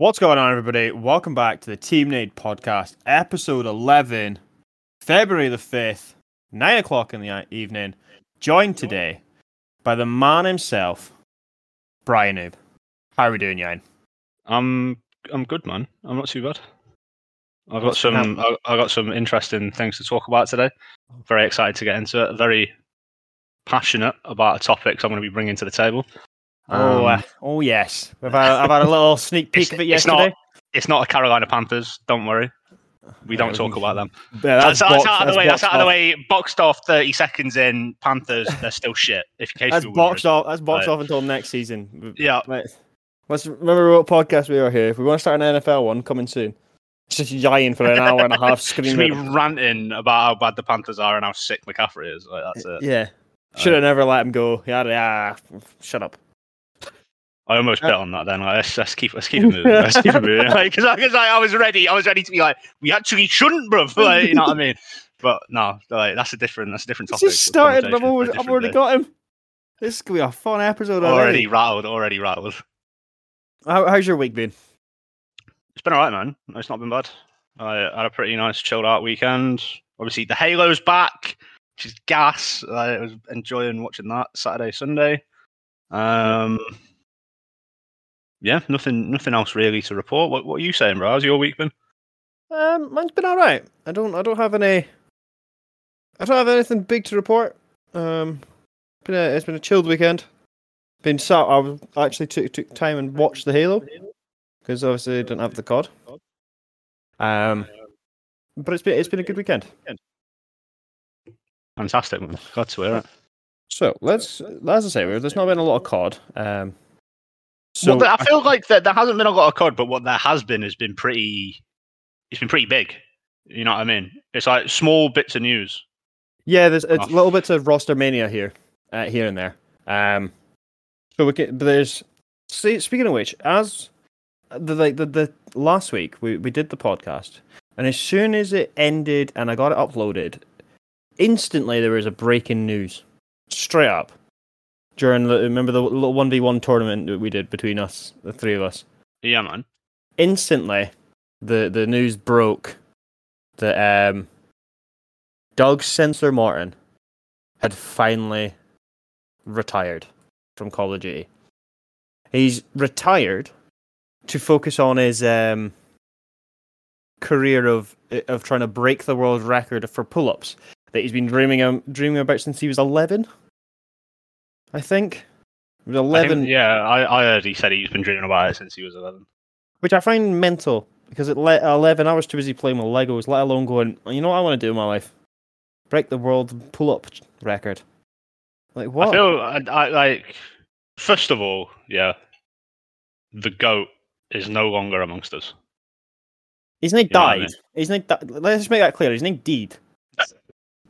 What's going on, everybody? Welcome back to the Team Nade podcast, episode 11, February the 5th, 9 o'clock in the evening. Joined today by the man himself, Brian Noob. How are we doing, Yan? I'm I'm good, man. I'm not too bad. I've got some I I got some interesting things to talk about today. Very excited to get into it. Very passionate about a topic I'm going to be bringing to the table. Oh, uh, Um, oh yes. We've had, I've had a little sneak peek of it it's yesterday. not it's not a Carolina Panthers. Don't worry. We don't talk about them. Yeah, That's, that's box- out of the way. That's boxed out of the off. way. Boxed off. Thirty seconds in. Panthers. They're still shit. If in case That's boxed off. That's boxed Right. off until next season. Yeah. Right. Let's remember what podcast we are here. If we want to start an NFL one, coming soon. It's just yelling for an hour and a half, Just screaming. me ranting about how bad the Panthers are and how sick McCaffrey is. Like that's it. Yeah. Should have never let him go. Yeah, yeah. Shut up. I almost Uh, bet on that. Then like, let's, let's keep let's keep it moving. Let's keep it moving. Because I, 'cause I, I was ready. I was ready to be like, we actually shouldn't, bruv. Like, you know what I mean? But no, like that's a different that's a different It's topic. just started. I've, conversation for a always, I've already got him. This is gonna be a fun episode already already. rattled. Already rattled. How, how's your week been? It's been alright, man. It's not been bad. I had a pretty nice chilled out weekend. Obviously, the Halo's back, which is gas. I was enjoying watching that Saturday, Sunday. Um, yeah, nothing, nothing else really to report. What, what are you saying, bro? How's your week been? Um, mine's been all right. I don't. I don't have any. I don't have anything big to report. Um, been a, it's been a chilled weekend. Been sat. I was actually took took time and watched the Halo because obviously I don't have the COD. Um, but it's been it's been a good weekend. Fantastic, man. To hear it. So let's, as I say, there's not been a lot of COD. Um, so well, I feel like that there hasn't been a lot of COD, but what there has been has been pretty. It's been pretty big. You know what I mean? It's like small bits of news. Yeah, there's a off. little bits of roster mania here, uh, here and there. Um, so we can, but there's. See, speaking of which, as the like the, the last week we, we did the podcast, and as soon as it ended and I got it uploaded, instantly there was a breaking news, straight up. During the remember the little one v one tournament that we did between us, the three of us. Yeah, man. Instantly, the the news broke that um, Doug Censor Martin had finally retired from Call of Duty. He's retired to focus on his um, career of of trying to break the world record for pull-ups that he's been dreaming um, dreaming about since he was eleven. I think he was I eleven. think- yeah, I, I heard he said he's been dreaming about it since he was 11. which I find mental because at 11 I was too busy playing with Legos, let alone going, you know what I want to do in my life? Break the world pull up record. Like, what? I feel I, I like. First of all, yeah, the goat is no longer amongst us. He's not what I died. He's not. Di- Let's just make that clear. He's not deed.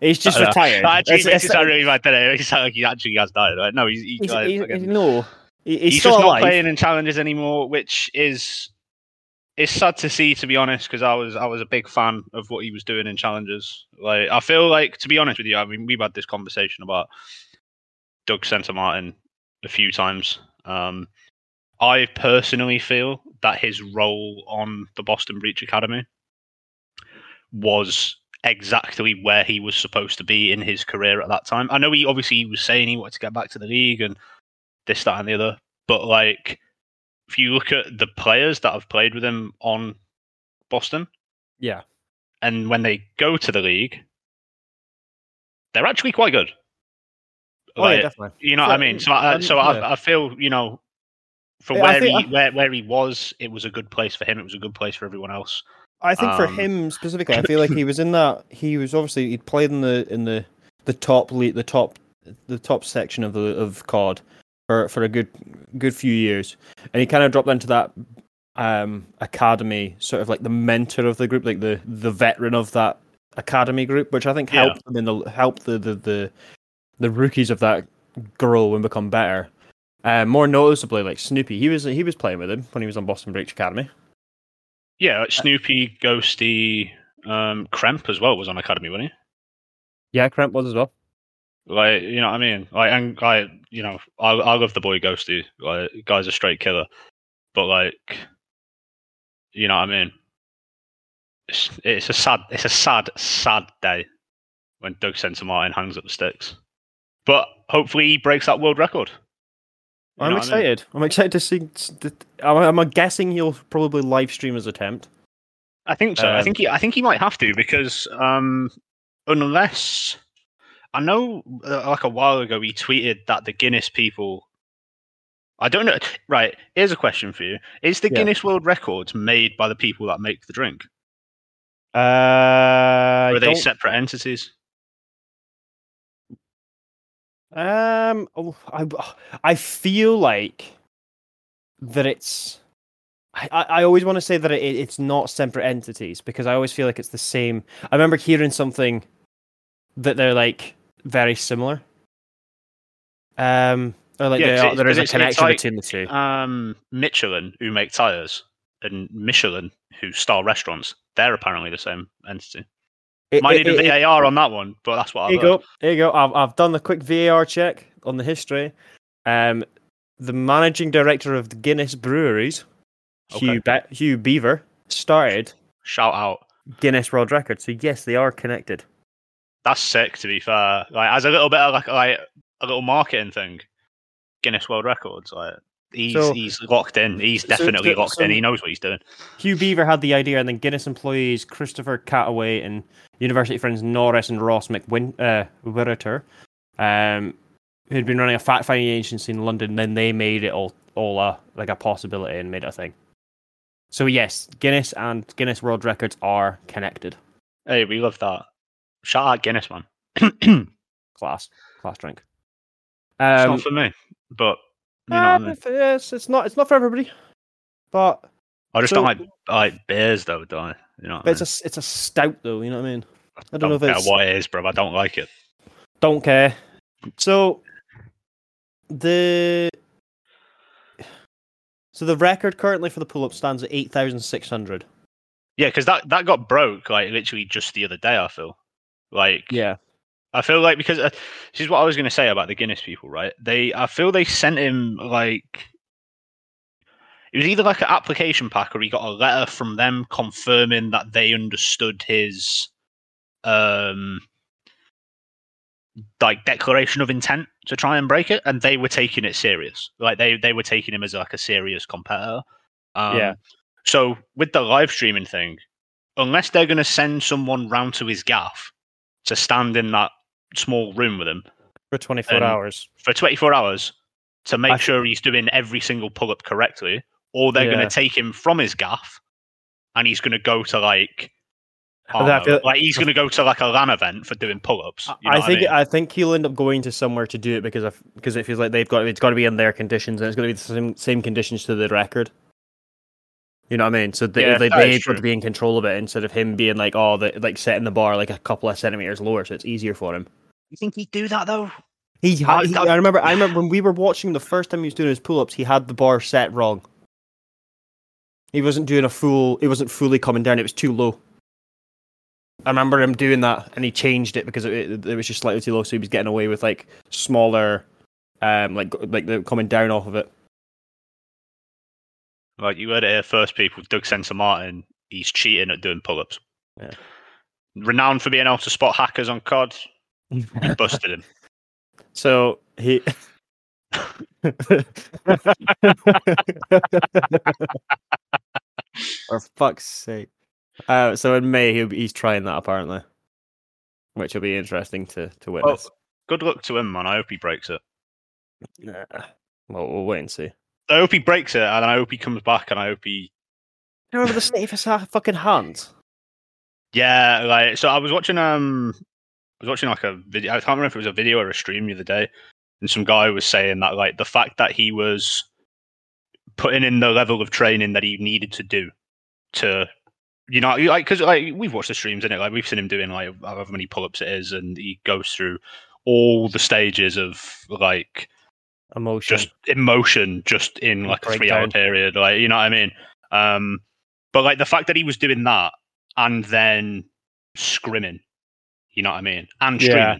He's just retired. That actually It's- makes it it's- sound really bad. Doesn't it? It sounds like he actually has died. Right? No, he's, he, he's, he's- no, he's, he's, still just alive. not playing in challenges anymore, which is it's sad to see, to be honest, because I was I was a big fan of what he was doing in challenges. Like I feel like, to be honest with you, I mean, we've had this conversation about Doug Censor Martin a few times. Um, I personally feel that his role on the Boston Breach Academy was exactly where he was supposed to be in his career at that time. I know he obviously was saying he wanted to get back to the league and this, that, and the other, but like if you look at the players that have played with him on Boston, Yeah. and when they go to the league, they're actually quite good. Oh, yeah, definitely. you know So, what I mean? So, I, um, so yeah. I, I feel you know, for Yeah, where he where, where he was, it was a good place for him. It was a good place for everyone else. I think for Um, him specifically, I feel like he was in that. He was obviously he played in the in the the top le the top the top section of the of COD for for a good good few years, and he kind of dropped into that um academy, sort of like the mentor of the group, like the the veteran of that academy group, which I think Yeah. helped them in the helped the the the, the rookies of that grow and become better. Uh, more noticeably, like Snoopy, he was he was playing with him when he was on Boston Breach Academy. Yeah, like Snoopy, Ghosty, um, Kremp as well was on Academy, wasn't he? Yeah, Kremp was as well. Like, you know what I mean? Like, and I, you know, I, I love the boy Ghosty. Like, guy's a straight killer. But like, You know what I mean? It's, it's a sad, it's a sad, sad day when Doug Censor Martin hangs up the sticks. But hopefully he breaks that world record. I'm what I mean? excited. I'm excited to see. I'm, I'm guessing he'll probably live stream his attempt. I think so. I Um, think he, I think he might have to because um, unless I know, uh, like a while ago, he tweeted that the Guinness people. I don't know. Right. Here's a question for you: Is the Yeah. Guinness World Records made by the people that make the drink, Uh, or are they separate entities? Um, oh, I I feel like that it's. I, I always want to say that it, it's not separate entities because I always feel like it's the same. I remember hearing something that they're like very similar. Um, or like Yeah, there, is a connection like, between the two. Um, Michelin, who make tires, and Michelin, who star restaurants, they're apparently the same entity. It- Might it- need a it- it- VAR on that one, but that's what I There you go. There you go. I've I've done the quick VAR check on the history. Um, the managing director of the Guinness Breweries, Hugh Be- Hugh Beaver, started Shout out. Guinness World Record. So yes, they are connected. That's sick. To be fair, like as a little bit of like like a little marketing thing, Guinness World Records. Like he's So- he's locked in. He's definitely so- locked in. He knows what he's doing. Hugh Beaver had the idea, and then Guinness employees Christopher Chataway and university friends Norris and Ross McWin uh, Wiriter, um, who'd been running a fact finding agency in London. Then they made it all all a like a possibility and made it a thing. So yes, Guinness and Guinness World Records are connected. Hey, we love that. Shout out Guinness, man. Class, class drink. Um, not for me, but you know, I, mean? if- it's not. It's not for everybody, but I just so- don't like I like beers though, do I? You know, what but I it's a it's a stout though. You know what I mean? I don't, don't know if it's what it is, bro. I don't like it. don't care. So the so the record currently for the pull up stands at eight thousand six hundred. Yeah, because that that got broke like literally just the other day. I feel like Yeah. I feel like because uh, this is what I was going to say about the Guinness people, right? They, I feel they sent him like it was either like an application pack or he got a letter from them confirming that they understood his um like declaration of intent to try and break it, and they were taking it serious. Like they they were taking him as like a serious competitor. Um, Yeah. So with the live streaming thing, unless they're going to send someone round to his gaff to stand in that small room with him For twenty four um, hours. for 24 hours to make I- sure he's doing every single pull up correctly, or they're going to take him from his gaff and he's going to go to like. I I feel- like he's going to go to like a LAN event for doing pull-ups. You know I think mean? I think he'll end up going to somewhere to do it because of because it feels like they've got it's got to be in their conditions and it's going to be the same same conditions to the record. You know what I mean? So they Yeah, they, that is they've got true. to be in control of it instead of him being like oh the, like setting the bar like a couple of centimeters lower, so it's easier for him. You think he'd do that though? He, had, I- he I- I remember I remember when we were watching the first time he was doing his pull ups, he had the bar set wrong. He wasn't doing a full. It wasn't fully coming down. It was too low. I remember him doing that, and he changed it because it, it, it was just slightly too low. So he was getting away with like smaller, um, like like the coming down off of it. Like you heard it here first, people. Doug Censor Martin, he's cheating at doing pull-ups. Yeah. Renowned for being able to spot hackers on COD, he busted him. So he. For fuck's sake. Uh, so in May he'll be, he's trying that apparently, which will be interesting to to Well, witness. good luck to him, man. I hope he breaks it. Yeah. Well, we'll wait and see. I hope he breaks it, and I hope he comes back, and I hope he You remember the state of his fucking hands? Yeah, like so I was watching um I was watching like a video I can't remember if it was a video or a stream the other day and some guy was saying that like the fact that he was putting in the level of training that he needed to do to you know like because like we've watched the streams in it like we've seen him doing like however many pull-ups it is and he goes through all the stages of like Emotion. just emotion just in like a three hour period like you know what i mean um but like the fact that he was doing that and then scrimming you know what i mean and Yeah.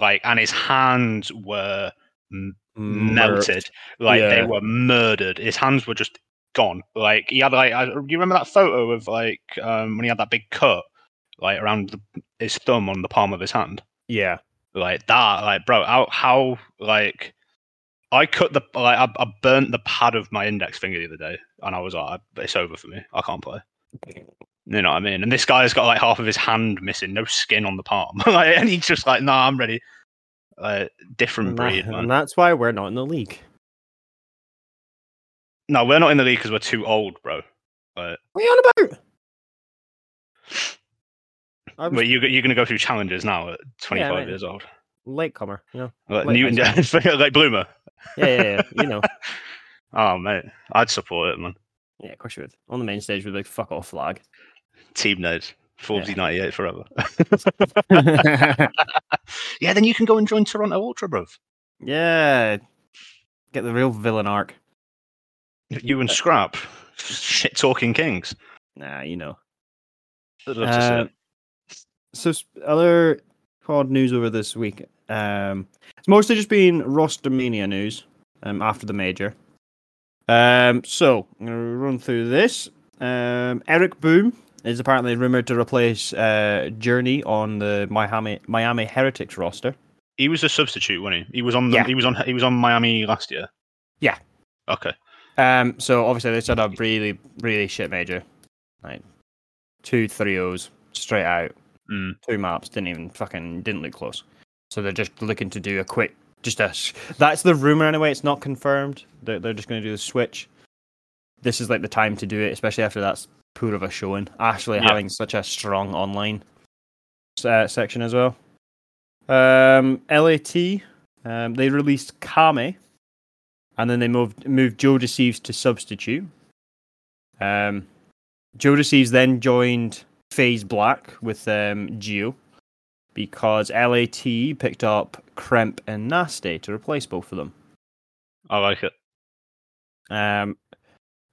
like and his hands were m- melted like they were murdered his hands were just gone. Like he had like, I, you remember that photo of like um, when he had that big cut like around the, his thumb on the palm of his hand, Yeah. like that. Like, bro, how how like I cut the like I, I burnt the pad of my index finger the other day, and I was like, it's over for me. I can't play. You know what I mean? And this guy's got like half of his hand missing, no skin on the palm, like, and he's just like, nah, I'm ready. Like, different And, breed, that- man. and that's why we're not in the league. No, we're not in the league because we're too old, bro. Like, What are you on about? I was but you you're gonna go through challenges now at 25 mate. years old, latecomer, you know. like Newton, like Bloomer. Yeah, yeah, yeah. you know. Oh mate, I'd support it, man. Yeah, of course you would. On the main stage with a big fuck off flag. Team nodes, Forbesy Yeah. 98 forever. yeah. yeah, then you can go and join Toronto Ultra, bro. Yeah. Get the real villain arc. You and Scrap, shit talking kings. Nah, you know. I'd love to see Uh. So other pod news over this week. Um, it's mostly just been roster mania news. Um, after the major. Um, so I'm gonna run through this. Um, Eric Boom is apparently rumored to replace uh, Journey on the Miami Miami Heretics roster. He was a substitute, wasn't he? He was on the, Yeah. he was on he was on Miami last year. Yeah. Okay. Um, so obviously they set up really, really shit major, like two three O's straight out, Mm. two maps didn't even fucking didn't look close. So they're just looking to do a quick, just a. That's the rumor anyway. It's not confirmed. They're they're just going to do the switch. This is like the time to do it, especially after that's poor of a showing. Actually Yeah. having such a strong online uh, section as well. Um, LAT, um, they released Kame, and then they moved moved Joe Deceives to substitute. Um, Joe Deceives then joined FaZe Black with um, Geo because LAT picked up Kremp and Nasty to replace both of them. I like it. Um,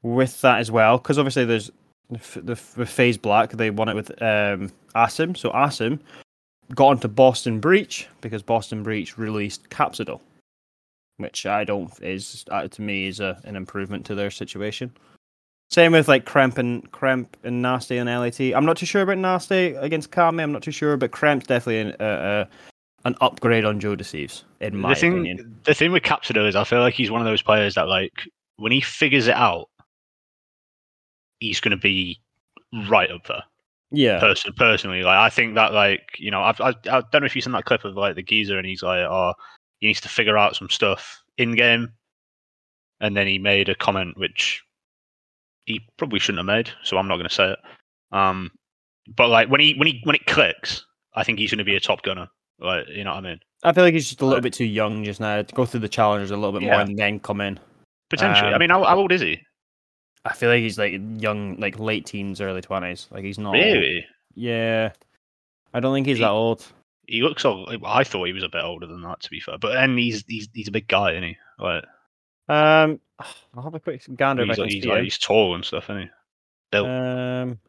with that as well, because obviously there's the, the FaZe Black, they won it with um, Asim. So Asim got onto Boston Breach because Boston Breach released Capsidol, which I don't is uh, to me is a, an improvement to their situation. Same with like Kremp and Kremp and Nasty and LAT. I'm not too sure about Nasty against Kame. I'm not too sure, but Kremp's definitely an, uh, uh, an upgrade on Joe Deceives in my the thing, opinion. the thing with Capsidor is, I feel like he's one of those players that, like, when he figures it out, he's going to be right up there. Yeah, Person, personally, like, I think that, like, you know, I've, I, I don't know if you've seen that clip of like the geezer, and he's like, "Oh, he needs to figure out some stuff in game," and then he made a comment which he probably shouldn't have made, so I'm not going to say it. Um, but like when he when he when it clicks, I think he's going to be a top gunner. Like, you know what I mean? I feel like he's just a little bit too young just now to go through the challenges a little bit more and then come in. Potentially. I Um, mean, how, how old is he? I feel like he's like young, like late teens, early twenties. Like he's not. old. Really? Yeah. I don't think he's He- that old. He looks. Old. I thought he was a bit older than that, to be fair. But then he's he's he's a big guy, isn't he? Like Um, I'll have a quick gander he's, like, he's, like, he's tall and stuff, isn't he? Built. Um,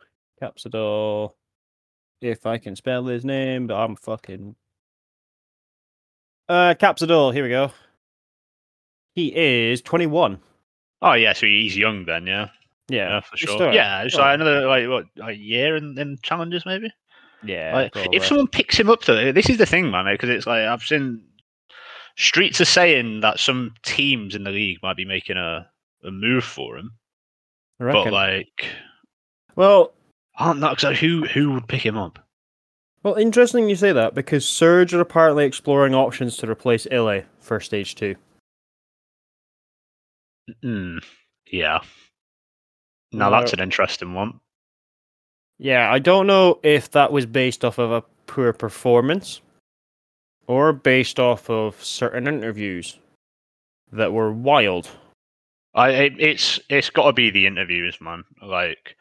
Capsidol. If I can spell his name, but I'm fucking. Uh, Capsidol. Here we go. He is 21. oh yeah, so he's young then, yeah. Yeah, Yeah, for sure. still- yeah, it's like another like what a year in, in challenges maybe. yeah. Like, if someone picks him up though, this is the thing, man, because it's like I've seen streets are saying that some teams in the league might be making a, a move for him, but like well, aren't that so who who would pick him up? Well, interesting you say that because Surge are apparently exploring options to replace Illey for stage two. Hmm. Yeah. Now Well- that's an interesting one. Yeah, I don't know if that was based off of a poor performance or based off of certain interviews that were wild. I it, it's it's got to be the interviews, man. Like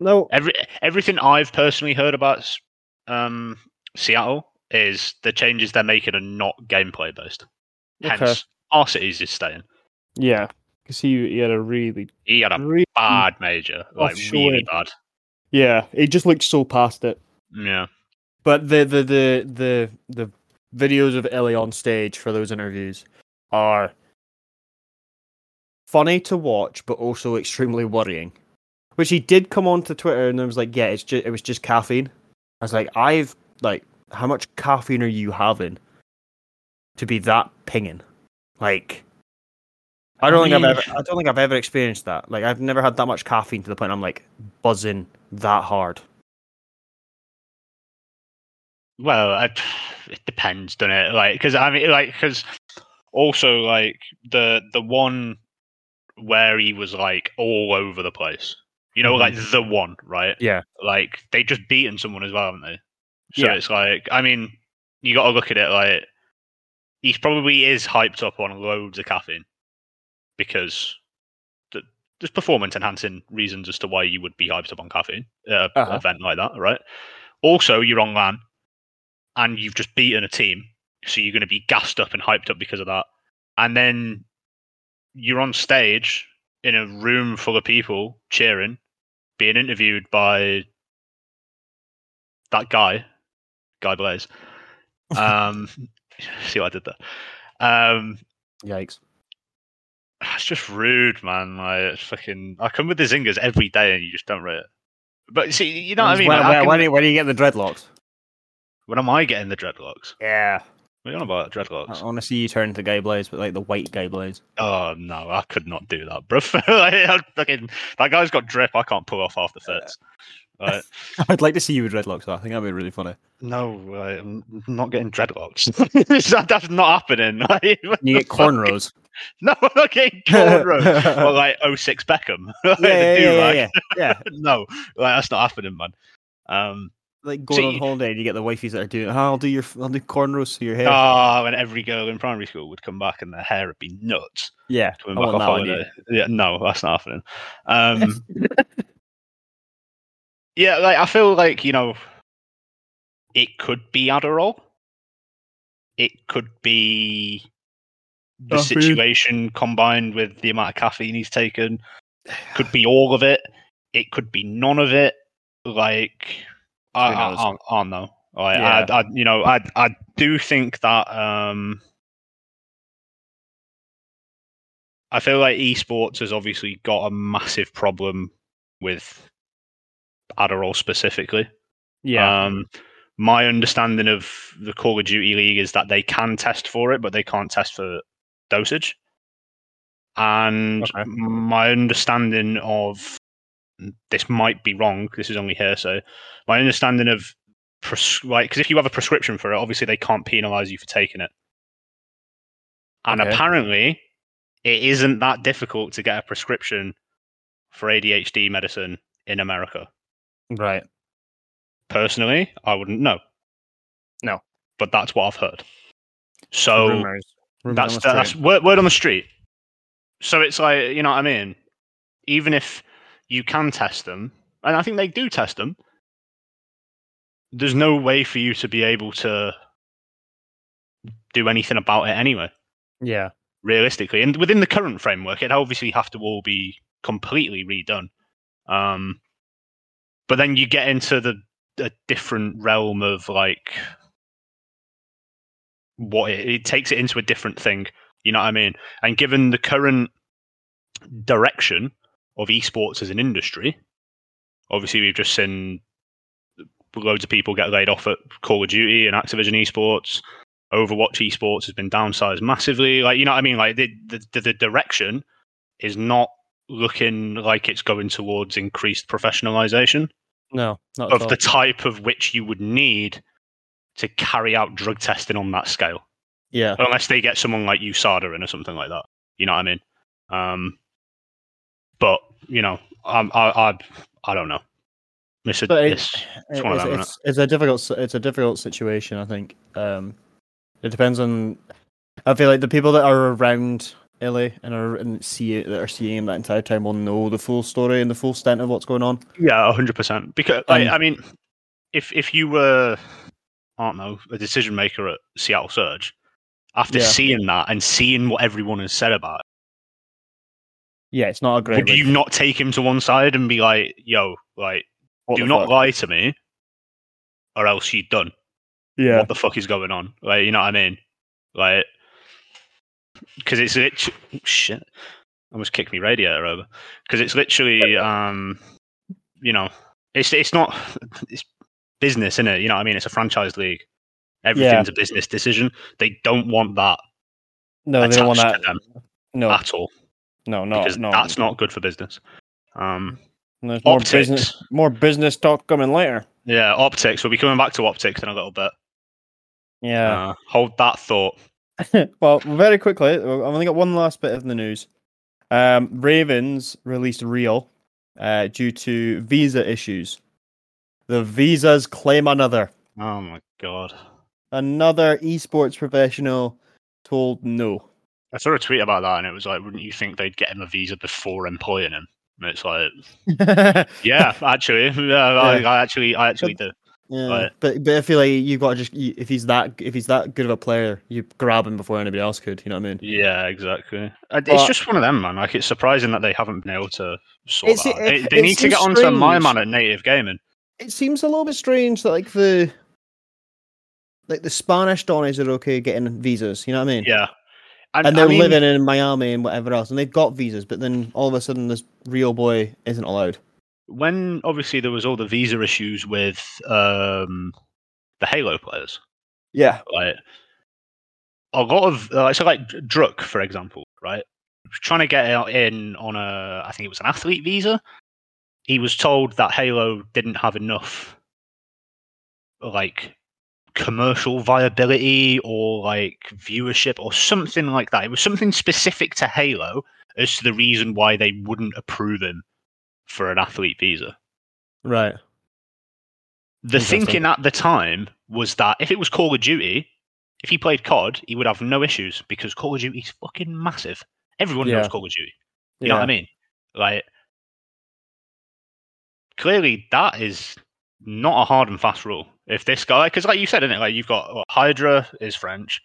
No, every everything I've personally heard about um, Seattle is the changes they're making are not gameplay based. Okay. Hence, our cities is staying. yeah, because he, he had a really, He had a really bad major, like Off really bad. yeah, he just looked so past it. Yeah, But the the the the the videos of Illey on stage for those interviews are funny to watch, but also extremely worrying. Which he did come onto Twitter and was like, "Yeah, it's just it was just caffeine." I was like, "I've like, how much caffeine are you having to be that pinging?" Like, I don't I think I've ever, I don't think I've ever experienced that. Like, I've never had that much caffeine to the point I'm like buzzing that hard. Well, I, it depends, doesn't it? Like, because I mean, like, because also like the the one where he was like all over the place. You know, Mhm. like the one, right? Yeah. Like they just beaten someone as well, haven't they? So Yeah. it's like, I mean, you got to look at it like he probably is hyped up on loads of caffeine because th- there's performance enhancing reasons as to why you would be hyped up on caffeine at an Uh-huh. event like that, right? Also, you're on LAN and you've just beaten a team, so you're going to be gassed up and hyped up because of that. And then you're on stage in a room full of people cheering, being interviewed by that guy, Guy Blaze. Um, see what I did there? Um, Yikes! it's just rude, man. Like, it's fucking. I come with the zingers every day, and you just don't rate it. But see, you know what I mean? When, Like, I can- when, do you- when do you get the dreadlocks? When am I getting the dreadlocks? Yeah, What are you on about dreadlocks? I want to see you turn into Guy Blaze, but like the white Guy Blaze. Oh no, I could not do that, bro. fucking, that guy's got drip. I can't pull off half the fits. Right? I'd like to see you with dreadlocks. Though. I think that'd be really funny. No, like, I'm not getting dreadlocks. That- That's not happening. Like, You get cornrows. No, I'm not getting cornrows. or like 06 Beckham. Like, yeah, yeah, yeah, yeah, yeah. no, like that's not happening, man. Um, Like going See- on holiday, and you get the wifeys that are doing. "Oh, I'll do your, I'll do cornrows to your hair. ah, when every girl in primary school would come back and their hair would be nuts yeah, I coming back off on you. holiday. Yeah, no, that's not happening. Um, yeah, like I feel like you know, it could be Adderall. It could be the Caffeine. situation combined with the amount of caffeine he's taken. Could be all of it. It could be none of it. Like I, I? I, I don't know. Like, Yeah. I, I, you know, I, I do think that. Um, I feel like esports has obviously got a massive problem with Adderall specifically. Yeah, Um, my understanding of the Call of Duty League is that they can test for it, but they can't test for dosage. And Okay. my understanding of this might be wrong. This is only hearsay. My understanding of pres- like because if you have a prescription for it, obviously they can't penalize you for taking it. And Okay. apparently, it isn't that difficult to get a prescription for ADHD medicine in America right. personally, I wouldn't know. No. but that's what I've heard. So Rumors. Rumors that's that's word, word on the street. So it's like you know what I mean. Even if you can test them, and I think they do test them, there's no way for you to be able to do anything about it anyway. yeah. Realistically, and within the current framework, it'd obviously have to all be completely redone. Um, but then you get into the a different realm of like what it, it takes it into a different thing. You know what I mean? And given the current direction of esports as an industry, obviously we've just seen loads of people get laid off at Call of Duty and Activision esports. Overwatch esports has been downsized massively. Like you know what I mean? Like the the, the direction is not looking like it's going towards increased professionalization No, not of the type of which you would need to carry out drug testing on that scale, yeah. unless they get someone like USADA in or something like that. You know what I mean? Um, but you know, I'm, I, I, I don't know. It's, a, it's, it's them, it's, a difficult it's a difficult situation i think um it depends on i feel like the people that are around LA and are and see that are seeing him that entire time will know the full story and the full extent of what's going on Yeah, hundred percent. Because Um, I mean, if if you were, I don't know, a decision maker at Seattle Surge, after Yeah. seeing that and seeing what everyone has said about yeah it's not a great would you not take him to one side and be like, "Yo, like, what do not fuck? lie to me, or else you're done. yeah What the fuck is going on? Like, you know what I mean? Like, because it's it, shit. almost kicked me radiator over because it's literally, um, you know, it's it's not it's business, isn't it? You know, what I mean, it's a franchise league. Everything's a business decision. They don't want that No, they don't want that. No, at all no, no, because no. that's not good for business. Um, There's more optics. business, more business talk coming later. Yeah, optics. We'll be coming back to optics in a little bit. Yeah. Uh, hold that thought. well, very quickly, I've only got one last bit of the news. Um, Ravens released Real uh, due to visa issues. The visas claim another. Oh my god. Another esports professional told no. I saw a tweet about that, and it was like, "Wouldn't you think they'd get him a visa before employing him?" And it's like, yeah, yeah, actually, yeah, I, I actually, I actually do. Right. but but I feel like you've got to just if he's that if he's that good of a player, you grab him before anybody else could. You know what I mean? Yeah, exactly. But- It's just one of them, man. Like, it's surprising that they haven't been able to sort that. out. it- They, they need to get onto my man at native gaming. It seems a little bit strange that like the like the Spanish Donnies are okay getting visas. You know what I mean? Yeah, and, and they're mean, living in Miami and whatever else, and they've got visas, but then all of a sudden this real boy isn't allowed. when obviously there was all the visa issues with um, the Halo players. Yeah. like a lot of uh, so like Druk, for example, right? Trying to get out in on a, I think it was an athlete visa. He was told that Halo didn't have enough, like commercial viability or like viewership or something like that. It was something specific to Halo as to the reason why they wouldn't approve him for an athlete visa. Right. The thinking at the time was that if it was Call of Duty, if he played COD, he would have no issues because Call of Duty's fucking massive. Everyone knows Yeah. Call of Duty. You know what I mean? Like, clearly that is not a hard and fast rule. If this guy, because like you said, isn't it? Like you've got what, Hydra is French.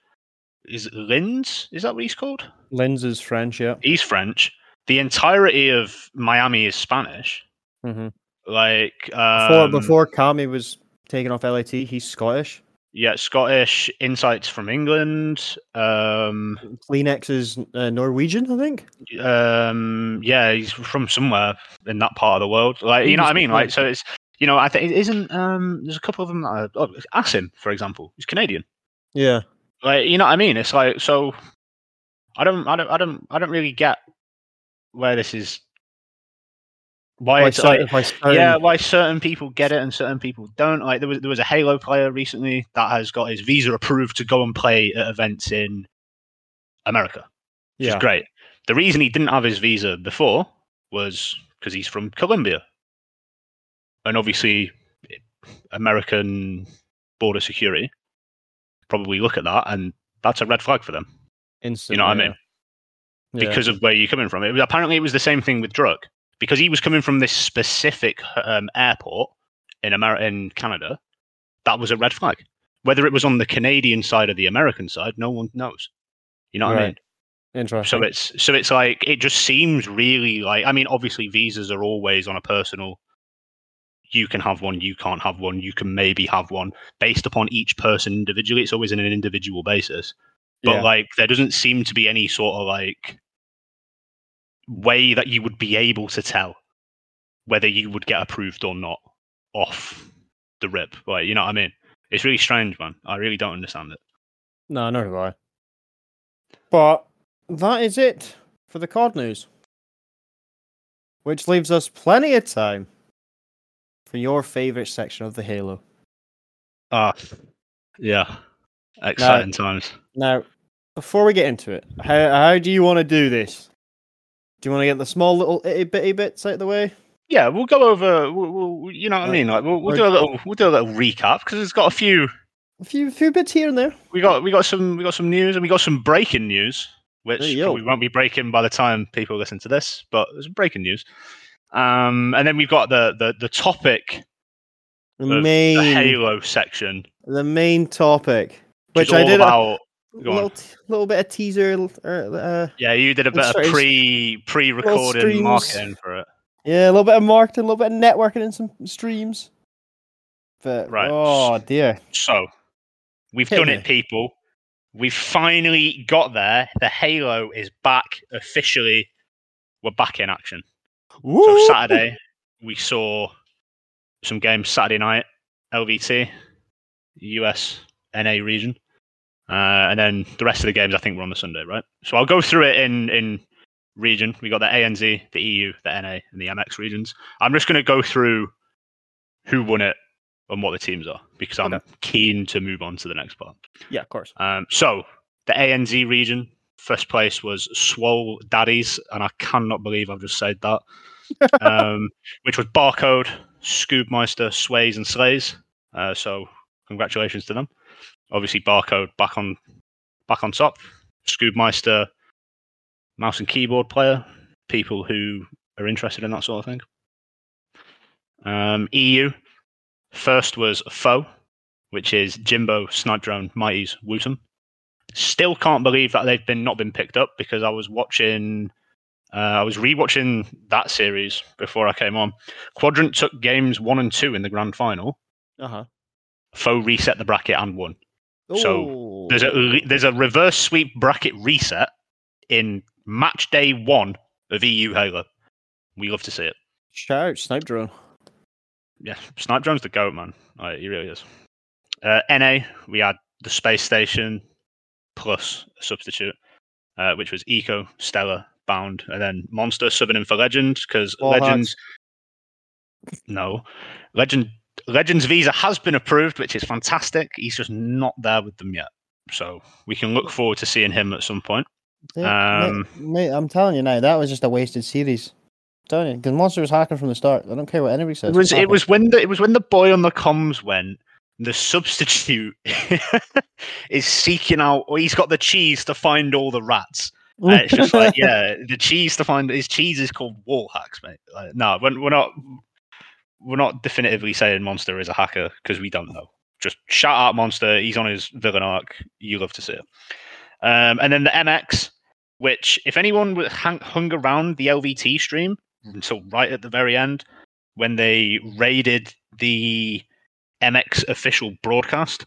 Is it Linz? Is that what he's called? Linz is French, yeah. He's French. The entirety of Miami is Spanish. hmm Like Before um, before Kami was taken off LAT, he's Scottish. Yeah, Scottish insights from England. Um, Cleanx is uh, Norwegian, I think. um, yeah, he's from somewhere in that part of the world. Like, you know what I mean? Like, so it's you know, I think it isn't. Um, there's a couple of them. That are, oh, Asim, for example, he's Canadian. Yeah. Like, you know what I mean? It's like so. I don't. I don't. I don't. I don't really get where this is. Why By it's cer- like certain- yeah, why certain people get it and certain people don't. Like there was there was a Halo player recently that has got his visa approved to go and play at events in America, which yeah. is great. The reason he didn't have his visa before was because he's from Colombia, and obviously American border security probably look at that and that's a red flag for them Instantly, you know what I mean? yeah. because of where you're coming from. It was, apparently, it was the same thing with Druk because he was coming from this specific um, airport in America, in Canada. That was a red flag. Whether it was on the Canadian side or the American side, no one knows. You know what I mean? Interesting. So it's so it's like it just seems really like I mean, obviously visas are always on a personal. You can have one, you can't have one, you can maybe have one based upon each person individually. It's always in an individual basis but Yeah. like there doesn't seem to be any sort of like way that you would be able to tell whether you would get approved or not off the rip like you know what i mean it's really strange man i really don't understand it No, nor do I. But that is it for the COD news. Which leaves us plenty of time for your favourite section of the Halo. ah yeah exciting times Now, before we get into it, how how do you want to do this? Do you want to get the small little itty bitty bits out of the way? yeah we'll go over we'll, we'll, you know what i Uh, mean like we'll, we'll do a little we'll do a little recap because it's got a few A few few bits here and there. we got we got some we got some news and we got some breaking news, which you won't be breaking by the time people listen to this, but there's breaking news. Um, and then we've got the the the topic, The main the Halo section, the main topic, which, I did a about. go little t- little bit of teaser. Uh, uh, Yeah, you did a bit of pre pre recorded marketing for it. yeah, a little bit of marketing, a little bit of networking, and some streams. But Right. oh dear, So we've Hit done me. it, people. We've finally got there. The Halo is back officially We're back in action. Woo! So Saturday we saw some games. Saturday night, LVT, US NA region, uh, and then the rest of the games I think were on the Sunday, right? So I'll go through it in in region. We got the ANZ, the EU, the NA, and the MX regions. I'm just going to go through who won it and what the teams are because I'm Okay. keen to move on to the next part. Yeah, of course. Um, so the ANZ region, first place was Swole Daddies, and I cannot believe I've just said that. Um, which was Barcode, Scoobmeister, Sways, and Slays. Uh, so congratulations to them. Obviously, Barcode back on back on top. Scoobmeister, mouse and keyboard player. People who are interested in that sort of thing. Um, EU, first was Foe, which is Jimbo, Snipe Drone, Mighty's, Wootum. Still can't believe that they've been not been picked up because I was watching, uh, I was rewatching that series before I came on. Quadrant took games one and two in the grand final. Uh huh. Foe reset the bracket and won. So, Oh. There's a there's a reverse sweep bracket reset in match day one of EU Halo. We love to see it. shout out Snipe Drone. yeah, Snipe Drone's the goat, man. Like, he really is. Uh, NA, we had the space station plus a substitute, uh, which was Eco, Stella, Bound, and then Monster subbing in for Legend because Legends. No, Legend Legends visa has been approved, which is fantastic. He's just not there with them yet, so we can look forward to seeing him at some point. Yeah, Um, mate, mate, I'm telling you now, that was just a wasted series. I'm telling you, because Monster was hacking from the start. I don't care what anybody says. It was it was when the it was when the boy on the comms went. The substitute is seeking out, or he's got the cheese to find all the rats. And it's just like, yeah, the cheese to find his cheese is called wall hacks, mate. Like, no, we're, we're not we're not definitively saying Monster is a hacker because we don't know. Just shout out Monster. He's on his villain arc. You love to see it. Um, and then the MX, which if anyone hung around the LVT stream until right at the very end, when they raided the MX official broadcast,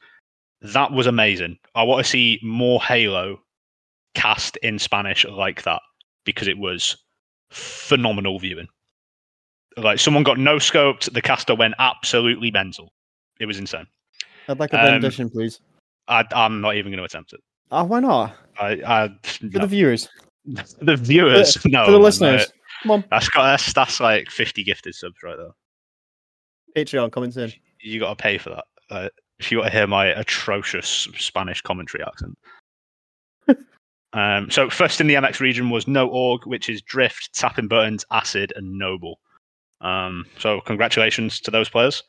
that was amazing. I want to see more Halo cast in Spanish like that because it was phenomenal viewing. Like someone got no scoped, the caster went absolutely mental. It was insane. I'd like a um, rendition, please. I, I'm not even going to attempt it. Ah, why not? I, I For no. the viewers, the viewers, no, for the listeners. uh, Come on, that's got that's, that's like 50 gifted subs right there. Patreon coming soon. You got to pay for that. Uh, if you want to hear my atrocious Spanish commentary accent. um, so first in the MX region was No Org, which is Drift, Tapping Buttons, Acid, and Noble. Um, so congratulations to those players.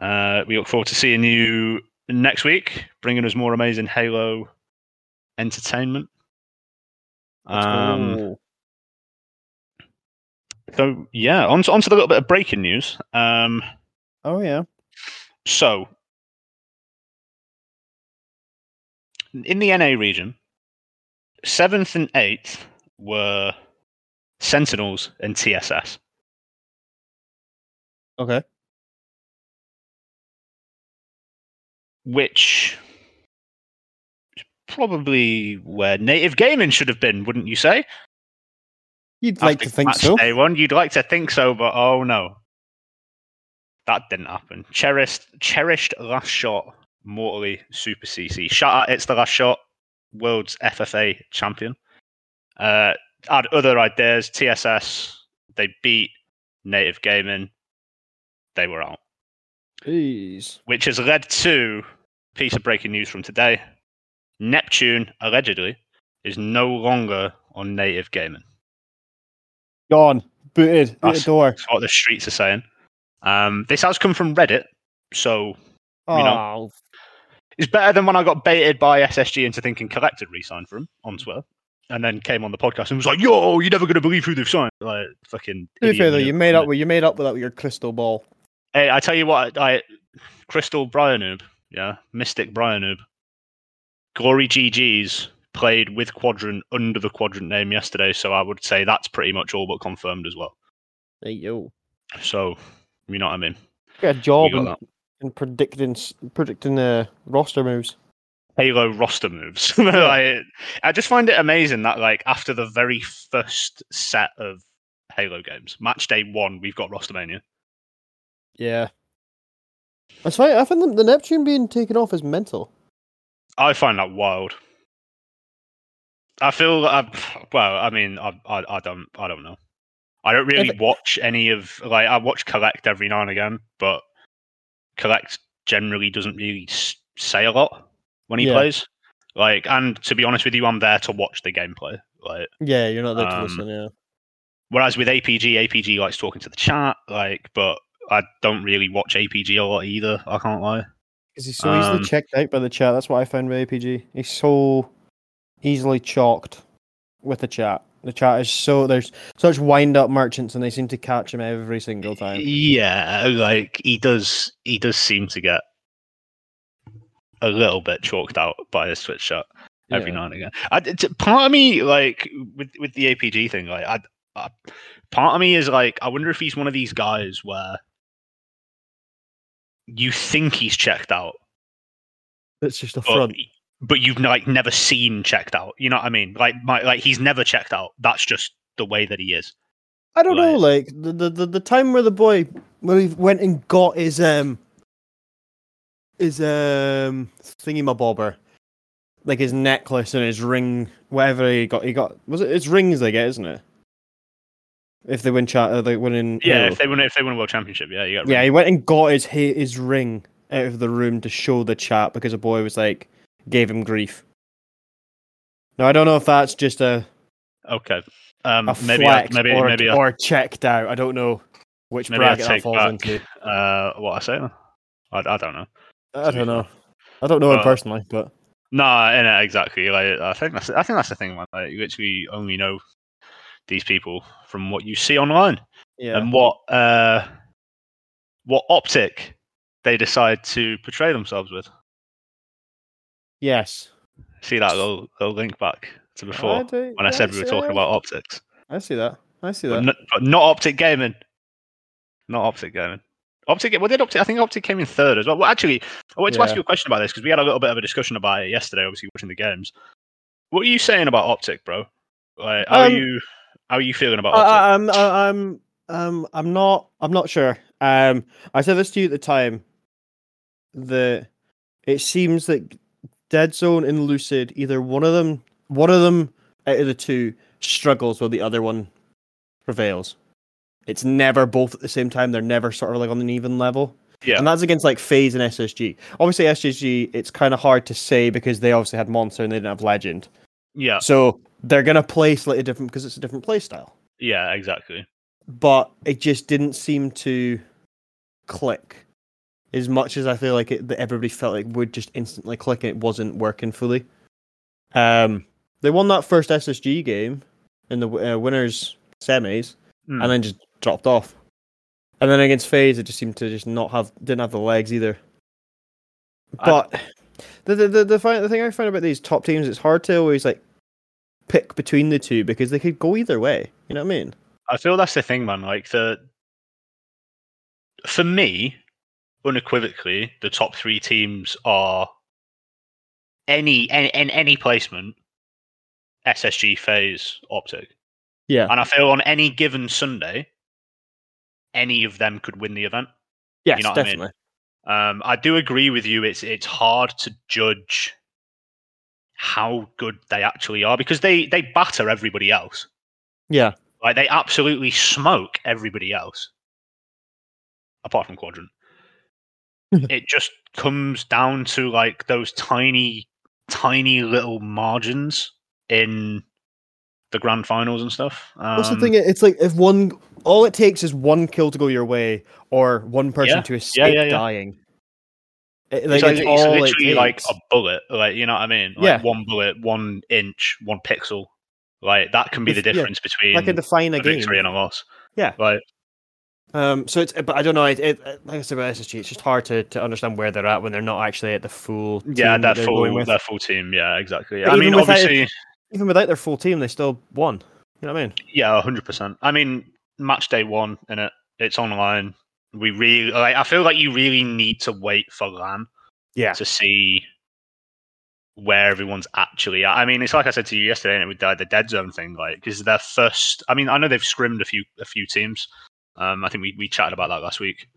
Uh, we look forward to seeing you next week, bringing us more amazing Halo entertainment. Um, go. so yeah, on to, on to the little bit of breaking news. Um, Oh yeah. So, in the NA region, seventh and eighth were Sentinels and TSS. Okay. which probably where native gaming should have been, wouldn't you say? You'd like to think so. Day one, you'd like to think so, but oh no, that didn't happen. Cherished, cherished last shot, mortally super CC. Shout out, it's the last shot, world's FFA champion. Uh, had other ideas. TSS, they beat native gaming. They were out. Jeez. which has led to a piece of breaking news from today. Neptune allegedly is no longer on native gaming. Gone. Booted. Out That's- the door. That's what the streets are saying. Um, this has come from Reddit, so Oh, know. It's better than when I got baited by SSG into thinking Collected re-signed for him on Twitter, and then came on the podcast and was like, "Yo, you're never gonna believe who they've signed." Like fucking. to be fair though, you made up. with- You made up with that with your crystal ball. Hey, I tell you what, I Crystal Brianoob, yeah, Mystic Brianoob, Glory GGs played with Quadrant under the Quadrant name yesterday, so I would say that's pretty much all but confirmed as well. Hey yo. So you know what I mean? A job predicting predicting uh, roster moves. Halo roster moves. like, I just find it amazing that like after the very first set of Halo games, match day one, we've got Rostermania. Yeah. That's fine. I find the, the Neptune being taken off is mental. I find that wild. I feel uh, well. I mean, I, I I don't I don't know. I don't really watch any of like I watch Collect every now and again, but Collect generally doesn't really say a lot when he Yeah. plays. Like, and to be honest with you, I'm there to watch the gameplay. Like, Yeah, you're not there to Um, listen. Yeah. whereas with APG, APG likes talking to the chat. Like, but I don't really watch APG a lot either. I can't lie. Because he's so easily um, checked out by the chat. That's what I found with APG. He's so easily chalked with the chat. The chat is so there's such wind up merchants, and they seem to catch him every single time. Yeah, like he does. He does seem to get a little bit chalked out by his switch shot every Yeah. now and again. I, part of me, like with with the APG thing, like I, I, part of me is like, I wonder if he's one of these guys where you think he's checked out, It's just a front. But you've like never seen checked out. You know what I mean? Like, my, like he's never checked out. That's just the way that he is. I don't know, like the, the the time where the boy where he went and got his um his um thingy my bobber, like his necklace and his ring, whatever he got. He got was it his rings they get, isn't it? If they win chat, uh, they win in Yeah, Halo. if they win, if they win a world championship, yeah, you got Yeah, he went and got his his ring out of the room to show the chat because a boy was like gave him grief. Now I don't know if that's just a, Okay. Um, a maybe, I, maybe, or, maybe, I, or checked out. I don't know which maybe I bracket that falls back into. uh, what I say. I, I don't know. I don't know. I don't know him But- personally, but No, innit, exactly. Like, I think that's, I think that's the thing, man. Like, you literally only know these people from what you see online yeah, and what, uh, what optic they decide to portray themselves with. Yes. See that little, little link back to before do- when I said we were talking I- about optics, I see that. I see but, that. not, but not optic gaming. Not optic gaming. Optic. What did optic? I think optic came in third as well. Well, actually, I wanted to ask you a question about this because we had a little bit of a discussion about it yesterday. Obviously, watching the games. What are you saying about optic, bro? Like, how are Um, you? How are you feeling about I, optic? I, I'm I, I'm um I'm not I'm not sure. Um, I said this to you at the time. The it seems that Dead Zone and Lucid, either one of them, one of them out of the two struggles while the other one prevails. It's never both at the same time. They're never sort of like on an even level. Yeah. And that's against like FaZe and SSG. Obviously, SSG, it's kind of hard to say because they obviously had Monster and they didn't have Legend. yeah, So they're going to play slightly different because it's a different play style yeah, exactly. but it just didn't seem to click as much as I feel like it, that everybody felt like would just instantly click and it wasn't working fully. Um, they won that first SSG game in the uh, winners semis Hmm. and then just dropped off. And then against FaZe, it just seemed to just not have didn't have the legs either. I- But the the the the, fi- the thing I find about these top teams, it's hard to always like pick between the two because they could go either way. You know what I mean? I feel that's the thing, man. Like the for me, unequivocally, the top three teams are any any any, any placement, SSG, FaZe, Optic, Yeah. and I feel on any given Sunday, any of them could win the event. Yes, know what I mean? definitely. Um, I do agree with you. It's it's hard to judge how good they actually are because they they batter everybody else. Yeah. Like they absolutely smoke everybody else, apart from Quadrant. it just comes down to like those tiny, tiny little margins in the grand finals and stuff. Um, What's the thing? It's like if one, all it takes is one kill to go your way, or one person Yeah, to escape yeah, yeah. dying. It- It's, like, it's it's all it literally like a bullet, like you know what I mean? Like Yeah. one bullet, one inch, one pixel. Like that can be the If- yeah, difference between like a define a a game. victory and a loss. Yeah. Like Um, so it's, but I don't know. It, it, like I said about SSG, it's just hard to, to understand where they're at when they're not actually at the full. yeah, team that that full that full team. Yeah, exactly. I mean, without- obviously, Even without their full team, they still won. You know what I mean? yeah, hundred percent. I mean, match day one in it. It's online. We really like. I feel like you really need to wait for LAN Yeah. to see where everyone's actually at. I mean, it's like I said to you yesterday, and with the, the dead zone thing, like because their first. I mean, I know they've scrimmed a few a few teams. Um, I think we, we chatted about that last week.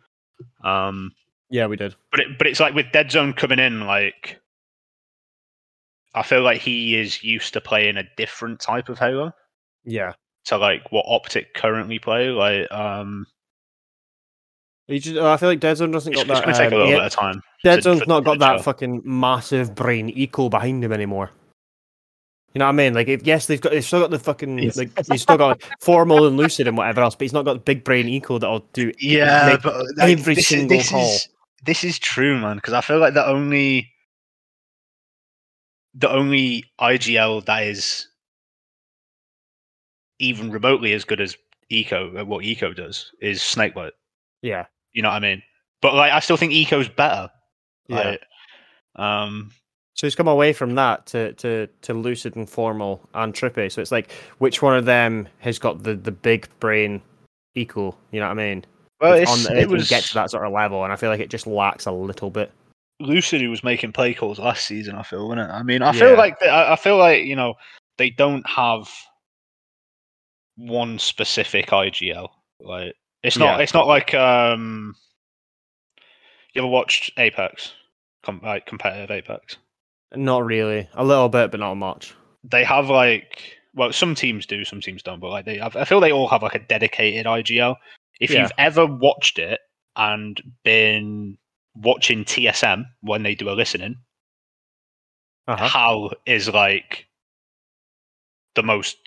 Um, Yeah, we did. but it, but it's like with dead zone coming in, like I feel like he is used to playing a different type of Halo Yeah. to like what Optic currently play. Like, um, You just, I feel like Dead Zone doesn't it's, got it's that. going to take a um, little yeah, bit of time. Dead to- Zone's not got that gel. fucking massive brain eco behind him anymore. You know what I mean? Like, if, yes, they've got, they've still got the fucking, Yes. like, he's still got like, formal and lucid and whatever else, but he's not got the big brain eco that'll do. Yeah, make but every this single is, this call. Is, this is true, man. Because I feel like the only the only IGL that is even remotely as good as Eco, uh, what Eco does, is Snakebite. Yeah, You know what I mean? But like, I still think Eco's better. yeah. Like, um, So he's come away from that to to to lucid and formal and trippy. So it's like, which one of them has got the the big brain Eco? You know what I mean? well, on, it it was get to that sort of level, and I feel like it just lacks a little bit. Lucid who was making play calls last season. I feel, wasn't it? I mean, I Yeah. feel like they, I I feel like you know they don't have one specific IGL. Like it's not Yeah. it's not like um. You ever watched Apex? Com- like competitive Apex. Not really, a little bit, but not much. They have like well, some teams do, some teams don't, but like they have, I feel they all have like a dedicated IGL. If Yeah. you've ever watched it and been watching TSM when they do a listening, Uh-huh. Hal is like the most.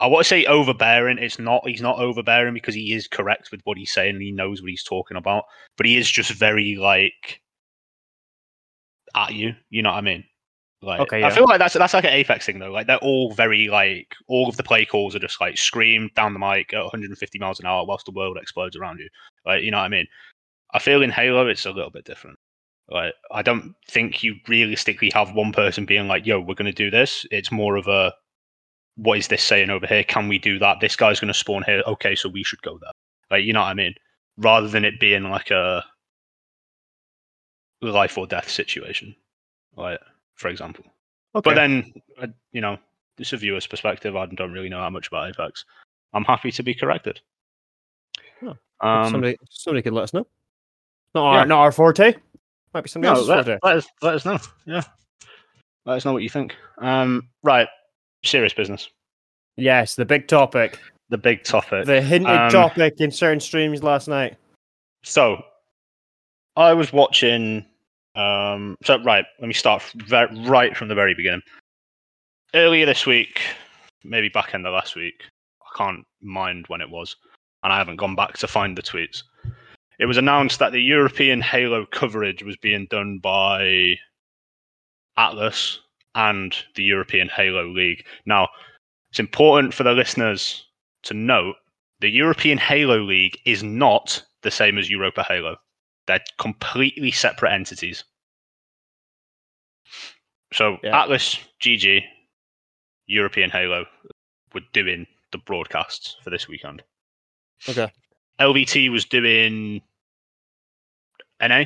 I want to say overbearing. It's not. He's not overbearing because he is correct with what he's saying. He knows what he's talking about, but he is just very like at you. You know what I mean? Like, Okay, I feel like that's that's like an Apex thing though. Like they're all very like all of the play calls are just like scream down the mic at 150 miles an hour whilst the world explodes around you. Like you know what I mean? I feel in Halo it's a little bit different. Like I don't think you realistically have one person being like, "Yo, we're going to do this." It's more of a, "What is this saying over here? Can we do that? This guy's going to spawn here. Okay, so we should go there." Like you know what I mean? Rather than it being like a life or death situation, like for example. Okay. But then, uh, you know, is a viewer's perspective. I don't really know how much about Apex. I'm happy to be corrected. Oh, Um, somebody somebody could let us know. Not our yeah. not our forte. Might be somebody no, else's let, forte. let us let us know. Yeah, let us know what you think. Um, right, serious business. Yes, the big topic, The big topic. the hinted Um, topic in certain streams last night. So, I was watching. Um, so right, let me start right from the very beginning. Earlier this week, maybe back end of last week, I can't mind when it was, and I haven't gone back to find the tweets. It was announced that the European Halo coverage was being done by Atlas and the European Halo League. Now, it's important for the listeners to note the European Halo League is not the same as Europa Halo. They're completely separate entities. So Yeah. Atlas, GG, European Halo were doing the broadcasts for this weekend. Okay. LVT was doing NA,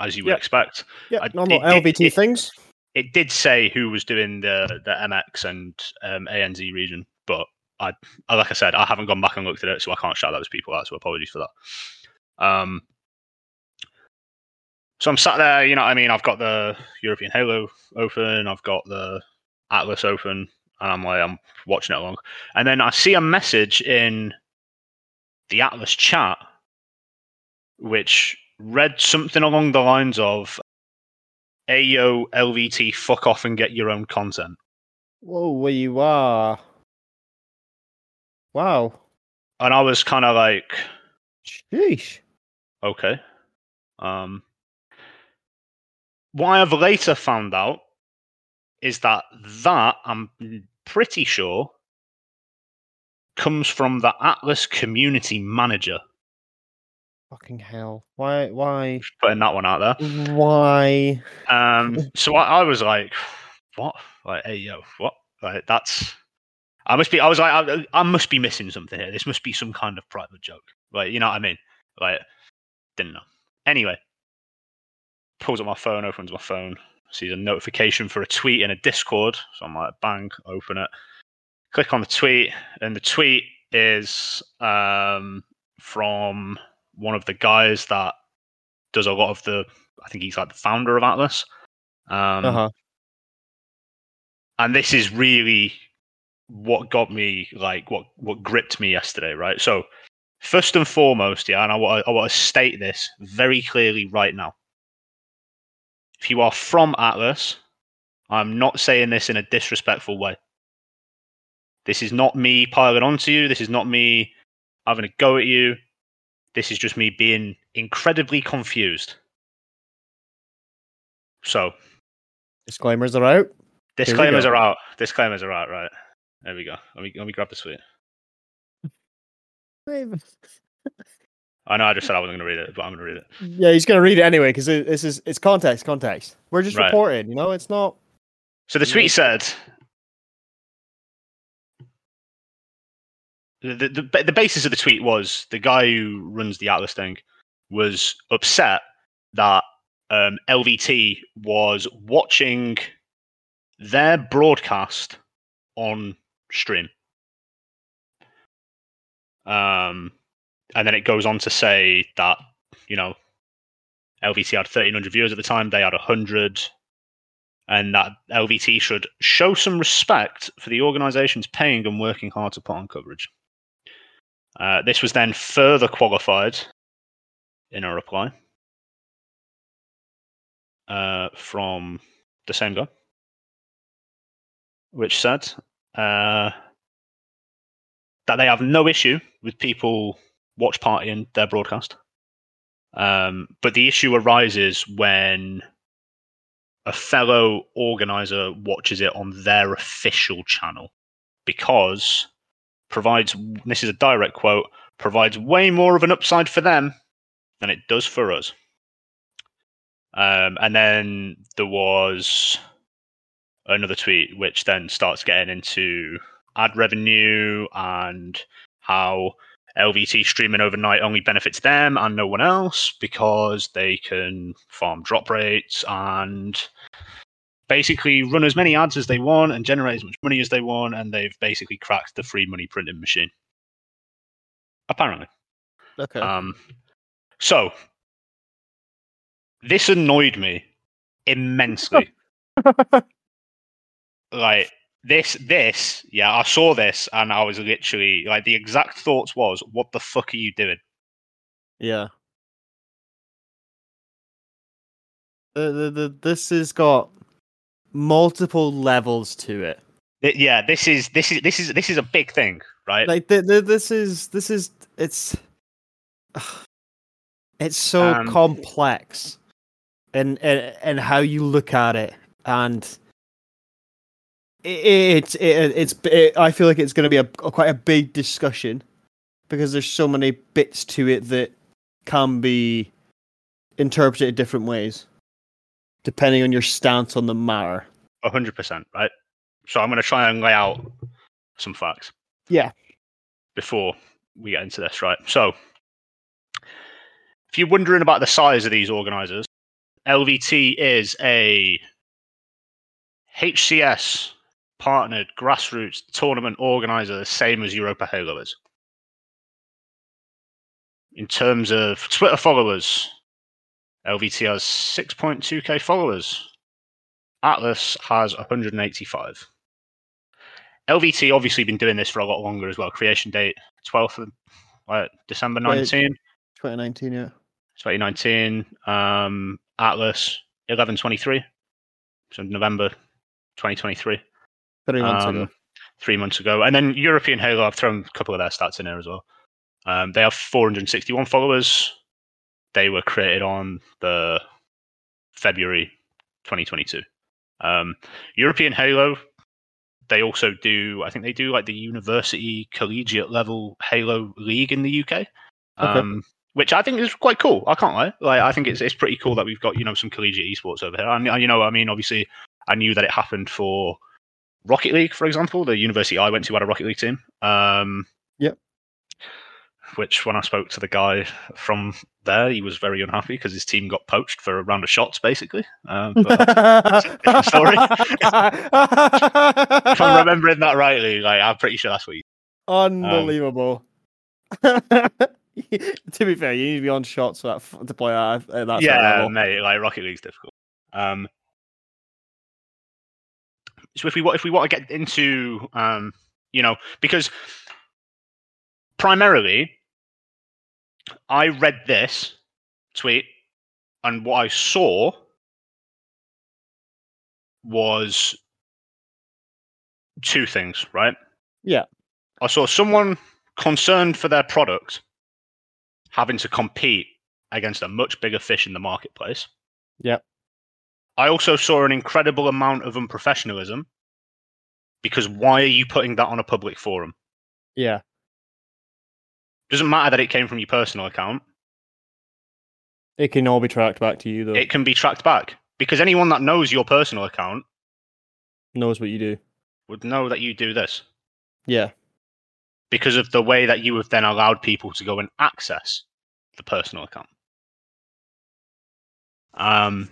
as you would Yeah. expect. Yeah, I- normal it- it- LVT it- things. It did say who was doing the the MX and um, ANZ region, but I, I- like I said, I haven't gone back and looked at it, so I can't shout those people out. So apologies for that. Um, so I'm sat there, you know what I mean? I've got the European Halo open, I've got the Atlas open, and I'm like, I'm watching it along. And then I see a message in the Atlas chat, which read something along the lines of, Ayo LVT, fuck off and get your own content. Whoa, where you are? Wow. And I was kind of like, Sheesh. okay. Um, what I have later found out is that that I'm pretty sure comes from the Atlas community manager. Fucking hell. Why? Why? Putting that one out there. Why? Um, so I, I was like, what? Like, hey, yo, what? Like, that's. I must be. I was like, I, I must be missing something here. This must be some kind of private joke. Like, you know what I mean? Like, didn't know. Anyway, pulls up my phone, opens my phone, sees a notification for a tweet in a Discord. So I'm like, bang, open it, click on the tweet, and the tweet is um, from one of the guys that does a lot of the. I think he's like the founder of Atlas. Um, Uh huh. and this is really what got me like what what gripped me yesterday right so first and foremost yeah and i want I want to state this very clearly right now if you are from atlas i'm not saying this in a disrespectful way this is not me piling onto you this is not me having a go at you this is just me being incredibly confused so Disclaimers are out. Disclaimers are out. Disclaimers are out. Right. There we go. Let me let me grab the tweet. I know I just said I wasn't going to read it, but I'm going to read it. Yeah, he's gonna read it anyway because it, this is it's context. Context. We're just Right. reporting. You know, it's not. So the tweet said. The, the, the, the basis of the tweet was the guy who runs the Atlas thing was upset that um, LVT was watching their broadcast on stream. Um, and then it goes on to say that you know LVT had 1,300 viewers at the time. They had 100, and that LVT should show some respect for the organisations paying and working hard to put on coverage. Uh, this was then further qualified in a reply uh, from the same guy, which said uh, that they have no issue with people watch partying their broadcast. Um, but the issue arises when a fellow organizer watches it on their official channel because provides this is a direct quote provides way more of an upside for them than it does for us. Um, and then there was another tweet which then starts getting into ad revenue and how LVT streaming overnight only benefits them and no one else because they can farm drop rates and basically run as many ads as they want and generate as much money as they want, and they've basically cracked the free money printing machine. Apparently. Okay. Um, so this annoyed me immensely. like this, this, yeah, I saw this and I was literally like, the exact thoughts was, "What the fuck are you doing?" yeah. The, the, the, this has got multiple levels to it. Yeah, this is this is this is this is a big thing, right? Like the, the, this is this is it's it's so Um, complex, and and and how you look at it, and it's it, it's it, I feel like it's going to be a, a quite a big discussion because there's so many bits to it that can be interpreted in different ways depending on your stance on the matter. hundred percent, right? So I'm going to try and lay out some facts. Yeah. Before we get into this, right? So, if you're wondering about the size of these organisers, LVT is a HCS partnered grassroots tournament organizer, the same as Europa Halo is. In terms of Twitter followers, LVT has 6.2k followers. Atlas has 185. LVT obviously been doing this for a lot longer as well. Creation date 12th of uh, December Right. 19, 2019, yeah. 2019. Um, Atlas 1123, so November 2023 Three months um, ago. three months ago. And then European Halo, I've thrown a couple of their stats in there as well. Um, they have 461 followers. They were created on the February 2022. Um, European Halo, they also do, I think they do like the university collegiate level Halo League in the UK. Um, which I think is quite cool. I can't lie. Like, I think it's it's pretty cool that we've got you know some collegiate esports over here. And uh, you know, I mean, obviously, I knew that it happened for Rocket League, for example. The university I went to had a Rocket League team. Um, Yep. Which, when I spoke to the guy from there. He was very unhappy because his team got poached for a round of shots, basically. Um, but story. if I'm remembering that rightly, like I'm pretty sure that's what he. Unbelievable. to be fair, you need to be on shots for that f- to play at, at that yeah, mate. Like Rocket League's difficult. Um, so if we if we want to get into um, you know, because primarily, I read this tweet, and what I saw was two things, right? Yeah. I saw someone concerned for their product having to compete against a much bigger fish in the marketplace. Yep. I also saw an incredible amount of unprofessionalism because why are you putting that on a public forum? Yeah. Doesn't matter that it came from your personal account. It can all be tracked back to you though. It can be tracked back because anyone that knows your personal account knows what you do. would know that you do this Yeah. because of the way that you have then allowed people to go and access the personal account. Um,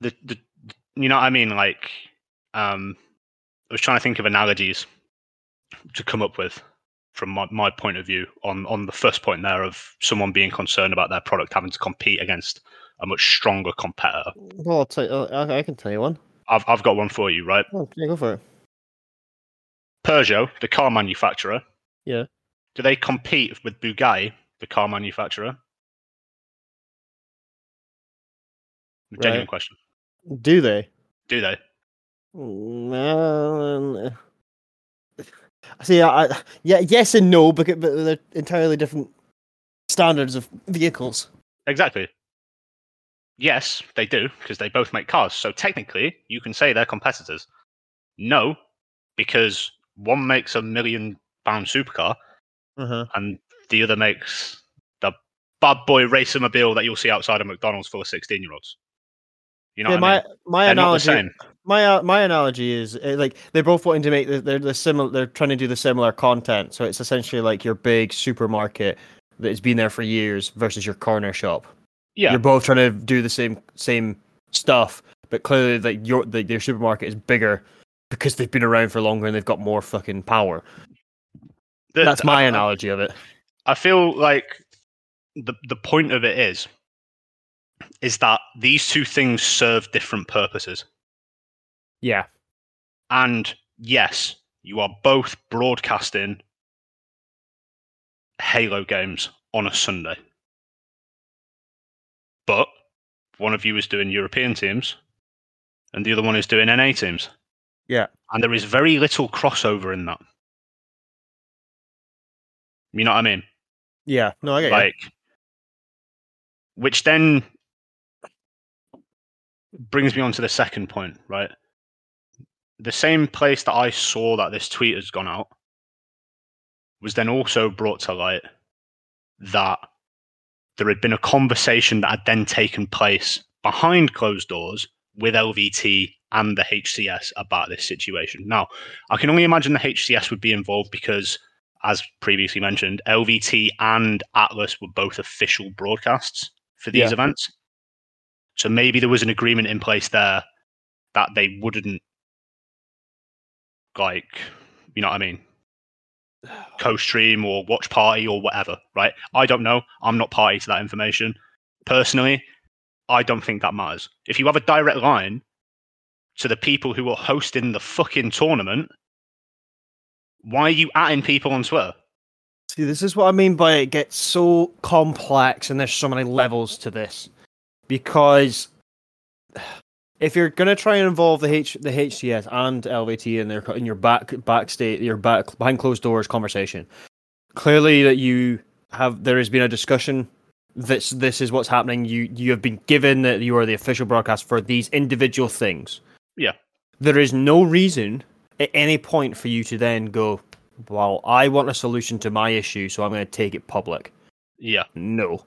the the you know what I mean like um, I was trying to think of analogies to come up with from my, my point of view on on the first point there of someone being concerned about their product having to compete against a much stronger competitor. Well, I'll tell you, I I can tell you one. I've I've got one for you, right? Oh, yeah, go for it. Peugeot, the car manufacturer. Yeah. Do they compete with Bugatti, the car manufacturer? Genuine question. Do they? Do they? Uh, See, I, I- yeah, yes and no, because but they're entirely different standards of vehicles. Exactly. Yes, they do, because they both make cars. So technically, you can say they're competitors. No, because one makes a million pound supercar Uh-huh. and the other makes the bad boy racer mobile that you'll see outside of McDonald's for 16 year olds. You know yeah, what I my mean? my They're analogy, my uh, my analogy is uh, like they're both wanting to make the, they're the similar. They're trying to do the similar content, so it's essentially like your big supermarket that has been there for years versus your corner shop. Yeah. You're both trying to do the same same stuff, but clearly like your the, your supermarket is bigger because they've been around for longer and they've got more fucking power. The- That's my I- analogy of it. I feel like the the point of it is is that these two things serve different purposes. Yeah. And yes, you are both broadcasting Halo games on a Sunday. But one of you is doing European teams and the other one is doing NA teams. Yeah. And there is very little crossover in that. You know what I mean? Yeah. No, I get you. like which then brings me on to the second point right the same place that i saw that this tweet has gone out was then also brought to light that there had been a conversation that had then taken place behind closed doors with lvt and the hcs about this situation now i can only imagine the hcs would be involved because as previously mentioned, LVT and Atlas were both official broadcasts for these Yeah. events. So maybe there was an agreement in place there that they wouldn't, like, you know what I mean, co-stream or watch party or whatever, right? I don't know. I'm not party to that information. Personally, I don't think that matters. If you have a direct line to the people who are hosting the fucking tournament, why are you atting people on Twitter? See, this is what I mean by it gets so complex and there's so many levels to this. Because if you're gonna try and involve the H the HCS and LVT in their in your back backstage your back behind closed doors conversation, clearly that you have there has been a discussion this this is what's happening. You you have been given that you are the official broadcast for these individual things. Yeah. There is no reason at any point for you to then go, well, I want a solution to my issue, so I'm going to take it public. Yeah, No.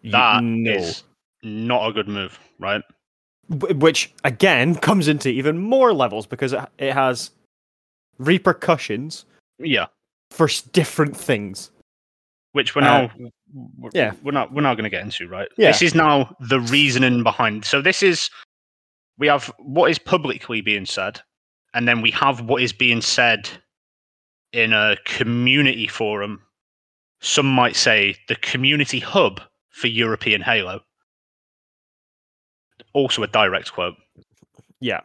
You- no. is not a good move, right? Which, again, comes into even more levels because it, it has repercussions Yeah, for different things. which we're Uh, now we're, yeah. we're not we're not going to get into, right? Yeah. This is now the reasoning behind. So this is we have what is publicly being said, and then we have what is being said in a community forum. Some might say the community hub for European Halo. Also a direct quote. Yeah.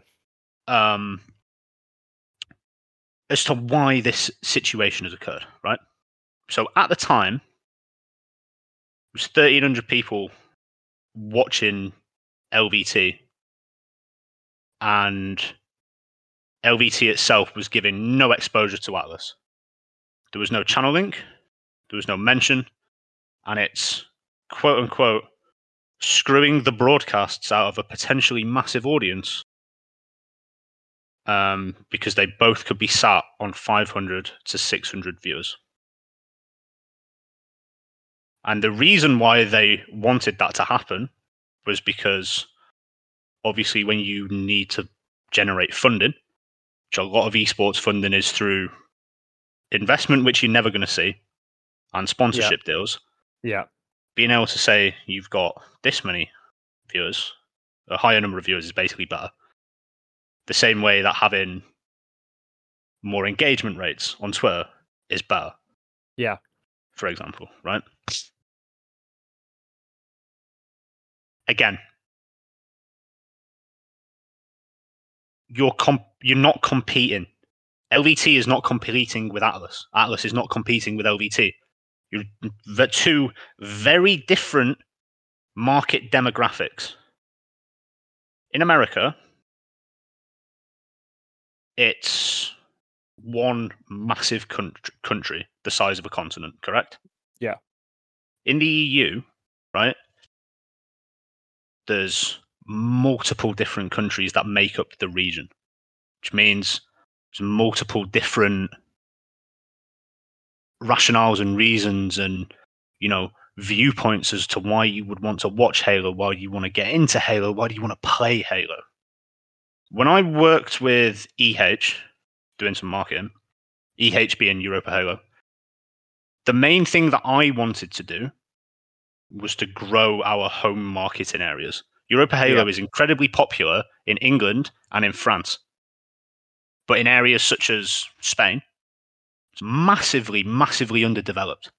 Um, as to why this situation has occurred, right? So at the time, it was 1,300 people watching LVT, and LVT itself was giving no exposure to Atlas. There was no channel link, there was no mention, and it's quote unquote screwing the broadcasts out of a potentially massive audience um, because they both could be sat on 500 to 600 viewers. And the reason why they wanted that to happen was because obviously, when you need to generate funding, which a lot of esports funding is through investment, which you're never going to see, and sponsorship deals, Yeah. Being able to say you've got this many viewers, a higher number of viewers is basically better. The same way that having more engagement rates on Twitter is better. Yeah. For example, right? Again, you're comp- you're not competing. LVT is not competing with Atlas. Atlas is not competing with LVT. You're the two very different market demographics. In America, it's one massive country, country the size of a continent, correct? Yeah. In the EU, right, there's multiple different countries that make up the region, which means there's multiple different rationales and reasons and you know viewpoints as to why you would want to watch Halo, why you want to get into Halo, why do you want to play Halo. When I worked with EH doing some marketing, EH being Europa Halo, the main thing that I wanted to do was to grow our home marketing areas. Europa Halo Yeah. is incredibly popular in England and in France. But in areas such as Spain, it's massively, massively underdeveloped.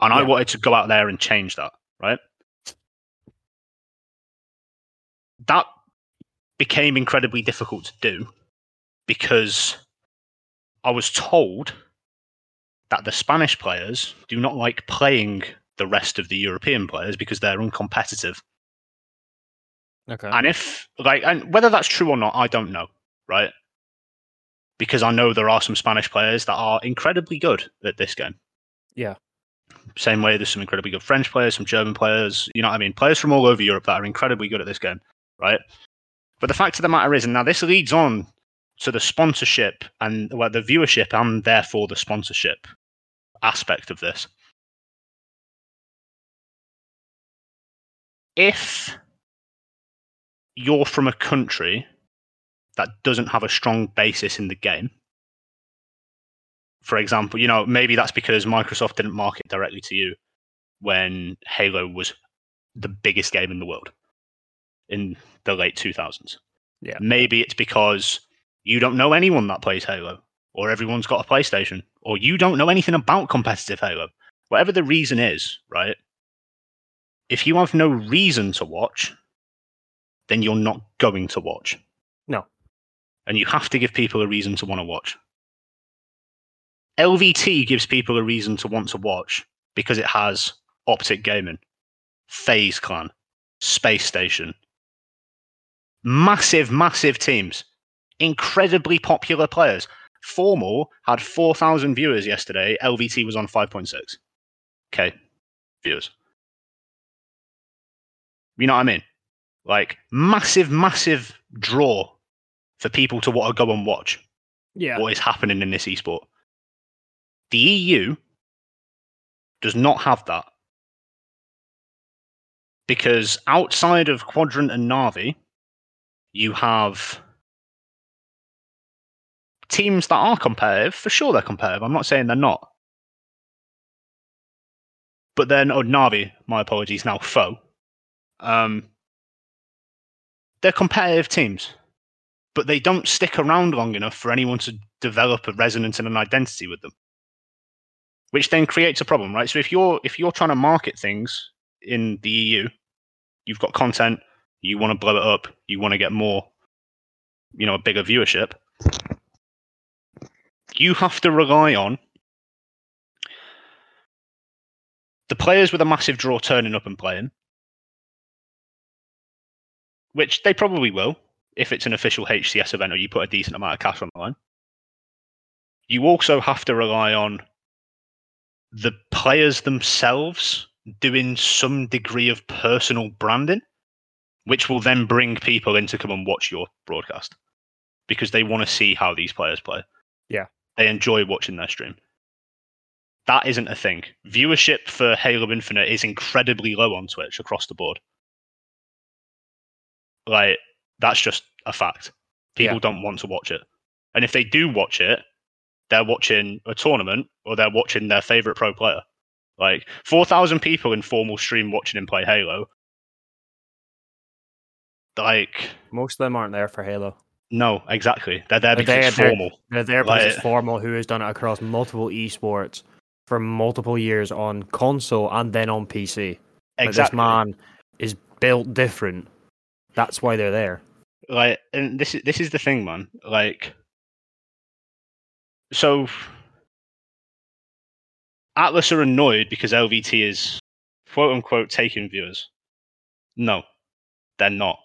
And I wanted to go out there and change that, right? That became incredibly difficult to do because I was told that the Spanish players do not like playing the rest of the European players because they're uncompetitive. Okay. And if like and whether that's true or not, I don't know, right? Because I know there are some Spanish players that are incredibly good at this game. Yeah. Same way there's some incredibly good French players, some German players, you know what I mean? Players from all over Europe that are incredibly good at this game, right? But the fact of the matter is, and now this leads on to the sponsorship and well, the viewership and therefore the sponsorship aspect of this. If you're from a country that doesn't have a strong basis in the game, for example, you know, maybe that's because Microsoft didn't market directly to you when Halo was the biggest game in the world in the late 2000s. Yeah. Maybe it's because you don't know anyone that plays Halo, or everyone's got a PlayStation, or you don't know anything about competitive Halo. Whatever the reason is, right? If you have no reason to watch, then you're not going to watch. And you have to give people a reason to want to watch. LVT gives people a reason to want to watch because it has Optic Gaming, FaZe Clan, Space Station. Massive, massive teams. Incredibly popular players. Formal had 4,000 viewers yesterday. LVT was on 5.6. Okay, viewers. You know what I mean? Like, massive, massive draw for people to want to go and watch yeah. what is happening in this esport. The EU does not have that. Because outside of Quadrant and Navi, you have teams that are competitive. For sure, they're competitive. I'm not saying they're not. But then, oh, Navi, my apologies, now foe. Um, they're competitive teams, but they don't stick around long enough for anyone to develop a resonance and an identity with them, which then creates a problem, right? So if you're if you're trying to market things in the EU, you've got content, you want to blow it up, you want to get more, you know, a bigger viewership. You have to rely on the players with a massive draw turning up and playing, which they probably will if it's an official HCS event or you put a decent amount of cash on the line. You also have to rely on the players themselves doing some degree of personal branding, which will then bring people in to come and watch your broadcast because they want to see how these players play. Yeah. They enjoy watching their stream. That isn't a thing. Viewership for Halo Infinite is incredibly low on Twitch across the board. Like, that's just a fact. People Yeah. don't want to watch it. And if they do watch it, they're watching a tournament or they're watching their favorite pro player. Like 4,000 people in formal stream watching him play Halo. Like, Most of them aren't there for Halo. no, exactly. They're there They're because there- it's they're- formal. They're there because it's Formal, who has done it across multiple esports for multiple years on console and then on PC. Like, this man is built different. That's why they're there. like and this is this is the thing man. Like so atlas are annoyed because lvt is quote unquote taking viewers. No they're not.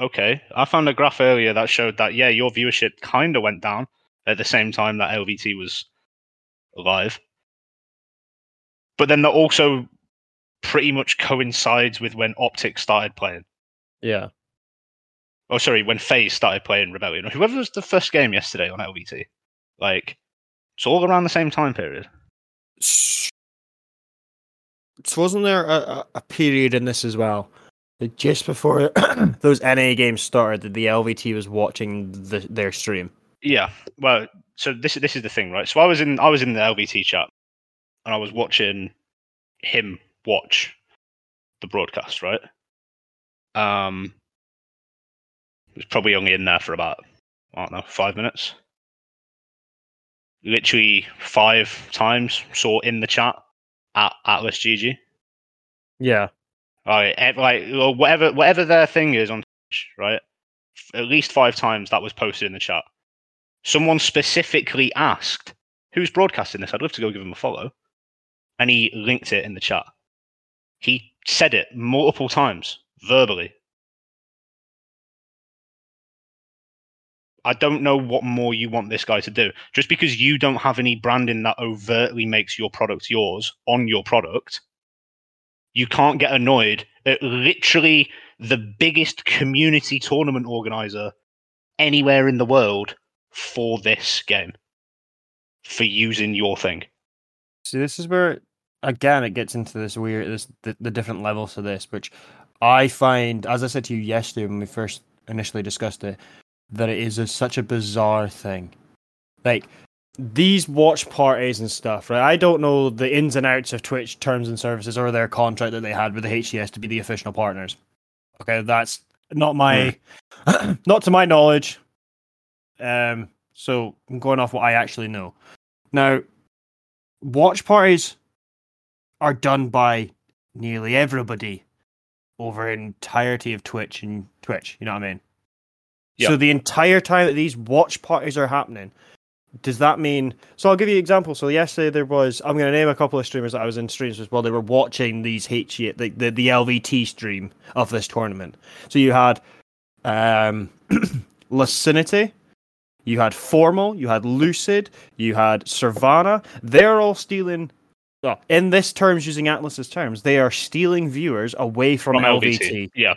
Okay i found a graph earlier that showed that yeah your viewership kind of went down at the same time that lvt was live but then that also pretty much coincides with when optic started playing Yeah. oh sorry, when FaZe started playing Rebellion, or whoever was the first game yesterday on LVT. Like it's all around the same time period. S- So wasn't there a, a, a period in this as well? Like, Just before those NA games started, that the LVT was watching the, their stream. Yeah. Well, so this is this is the thing, right? So I was in I was in the LVT chat and I was watching him watch the broadcast, right? Um it was probably only in there for about I don't know, five minutes. Literally five times saw in the chat at Atlas GG. Yeah. Right, like or whatever whatever their thing is on Twitch, right? At least five times that was posted in the chat. Someone specifically asked, "Who's broadcasting this?" I'd love to go give him a follow, and he linked it in the chat. He said it multiple times verbally. I don't know what more you want this guy to do. Just because you don't have any branding that overtly makes your product yours on your product, you can't get annoyed at literally the biggest community tournament organizer anywhere in the world for this game for using your thing. See, this is where again it gets into this weird, this the, the different levels to this, which I find, as I said to you yesterday when we first initially discussed it, that it is a, such a bizarre thing. Like these watch parties and stuff, right? I don't know the ins and outs of Twitch terms and services or their contract that they had with the HCS to be the official partners. Okay, that's not my, not to my knowledge. Um, so I'm going off what I actually know. Now, watch parties are done by nearly everybody over entirety of Twitch and Twitch. You know what I mean? Yeah. So the entire time that these watch parties are happening, does that mean? So I'll give you an example. So yesterday there was. I'm going to name a couple of streamers that I was in streams with while they were watching these H the, the, the LVT stream of this tournament. So you had um, Lacinity, you had Formal, you had Lucid, you had Servana. They're all stealing. Well, in this terms, using Atlas's terms, they are stealing viewers away from, From LVT. LVT. Yeah.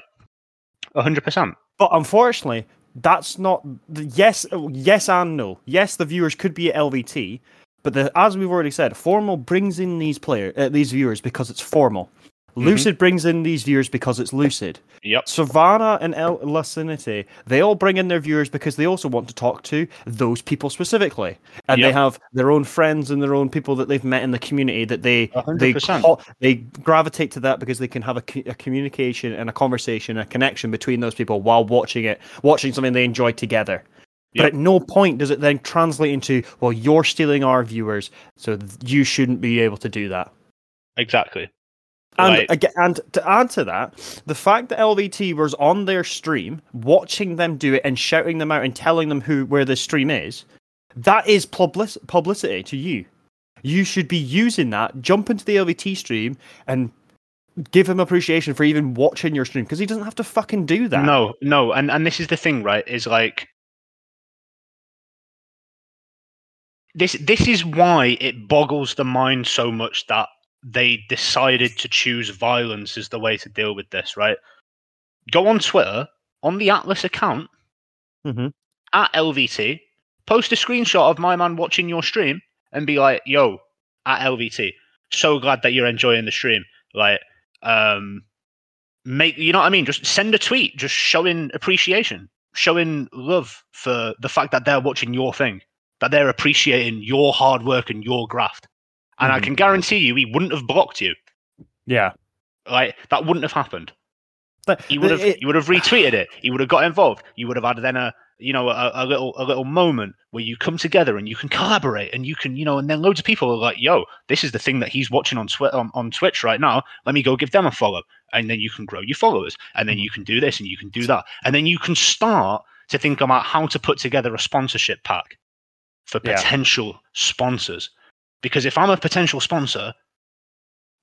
100%. But unfortunately, that's not the yes, yes and no. Yes, the viewers could be at LVT, but the, as we've already said, formal brings in these player, uh, these viewers because it's formal. Lucid brings in these viewers because it's Lucid. Yep. Savannah and El Lacinity, they all bring in their viewers because they also want to talk to those people specifically, and they have their own friends and their own people that they've met in the community that they they co- they gravitate to that because they can have a, a communication and a conversation, a connection between those people while watching it, watching something they enjoy together. But at no point does it then translate into, well, you're stealing our viewers, so th- you shouldn't be able to do that. Exactly. And Right. aga and to add to that, the fact that LVT was on their stream, watching them do it and shouting them out and telling them who where the stream is, that is public- publicity to you. You should be using that. Jump into the LVT stream and give him appreciation for even watching your stream because he doesn't have to fucking do that. No, no, and and this is the thing, right? Is like this. This is why it boggles the mind so much that they decided to choose violence as the way to deal with this. Right? Go on Twitter on the Atlas account Mhm. at LVT, post a screenshot of my man watching your stream, and be like, "Yo, at LVT, so glad that you're enjoying the stream." Like, um, make you know what I mean? Just send a tweet, just showing appreciation, showing love for the fact that they're watching your thing, that they're appreciating your hard work and your graft. And I Mhm. can guarantee you, he wouldn't have blocked you. Yeah. Like that wouldn't have happened. But He would have. it- he would have retweeted it. He would have got involved. You would have had then a you know a, a little a little moment where you come together and you can collaborate and you can you know and then loads of people are like, yo, this is the thing that he's watching on Twitter on, on Twitch right now. Let me go give them a follow, and then you can grow your followers, and then you can do this and you can do that, and then you can start to think about how to put together a sponsorship pack for Yeah. potential sponsors. Because if I'm a potential sponsor,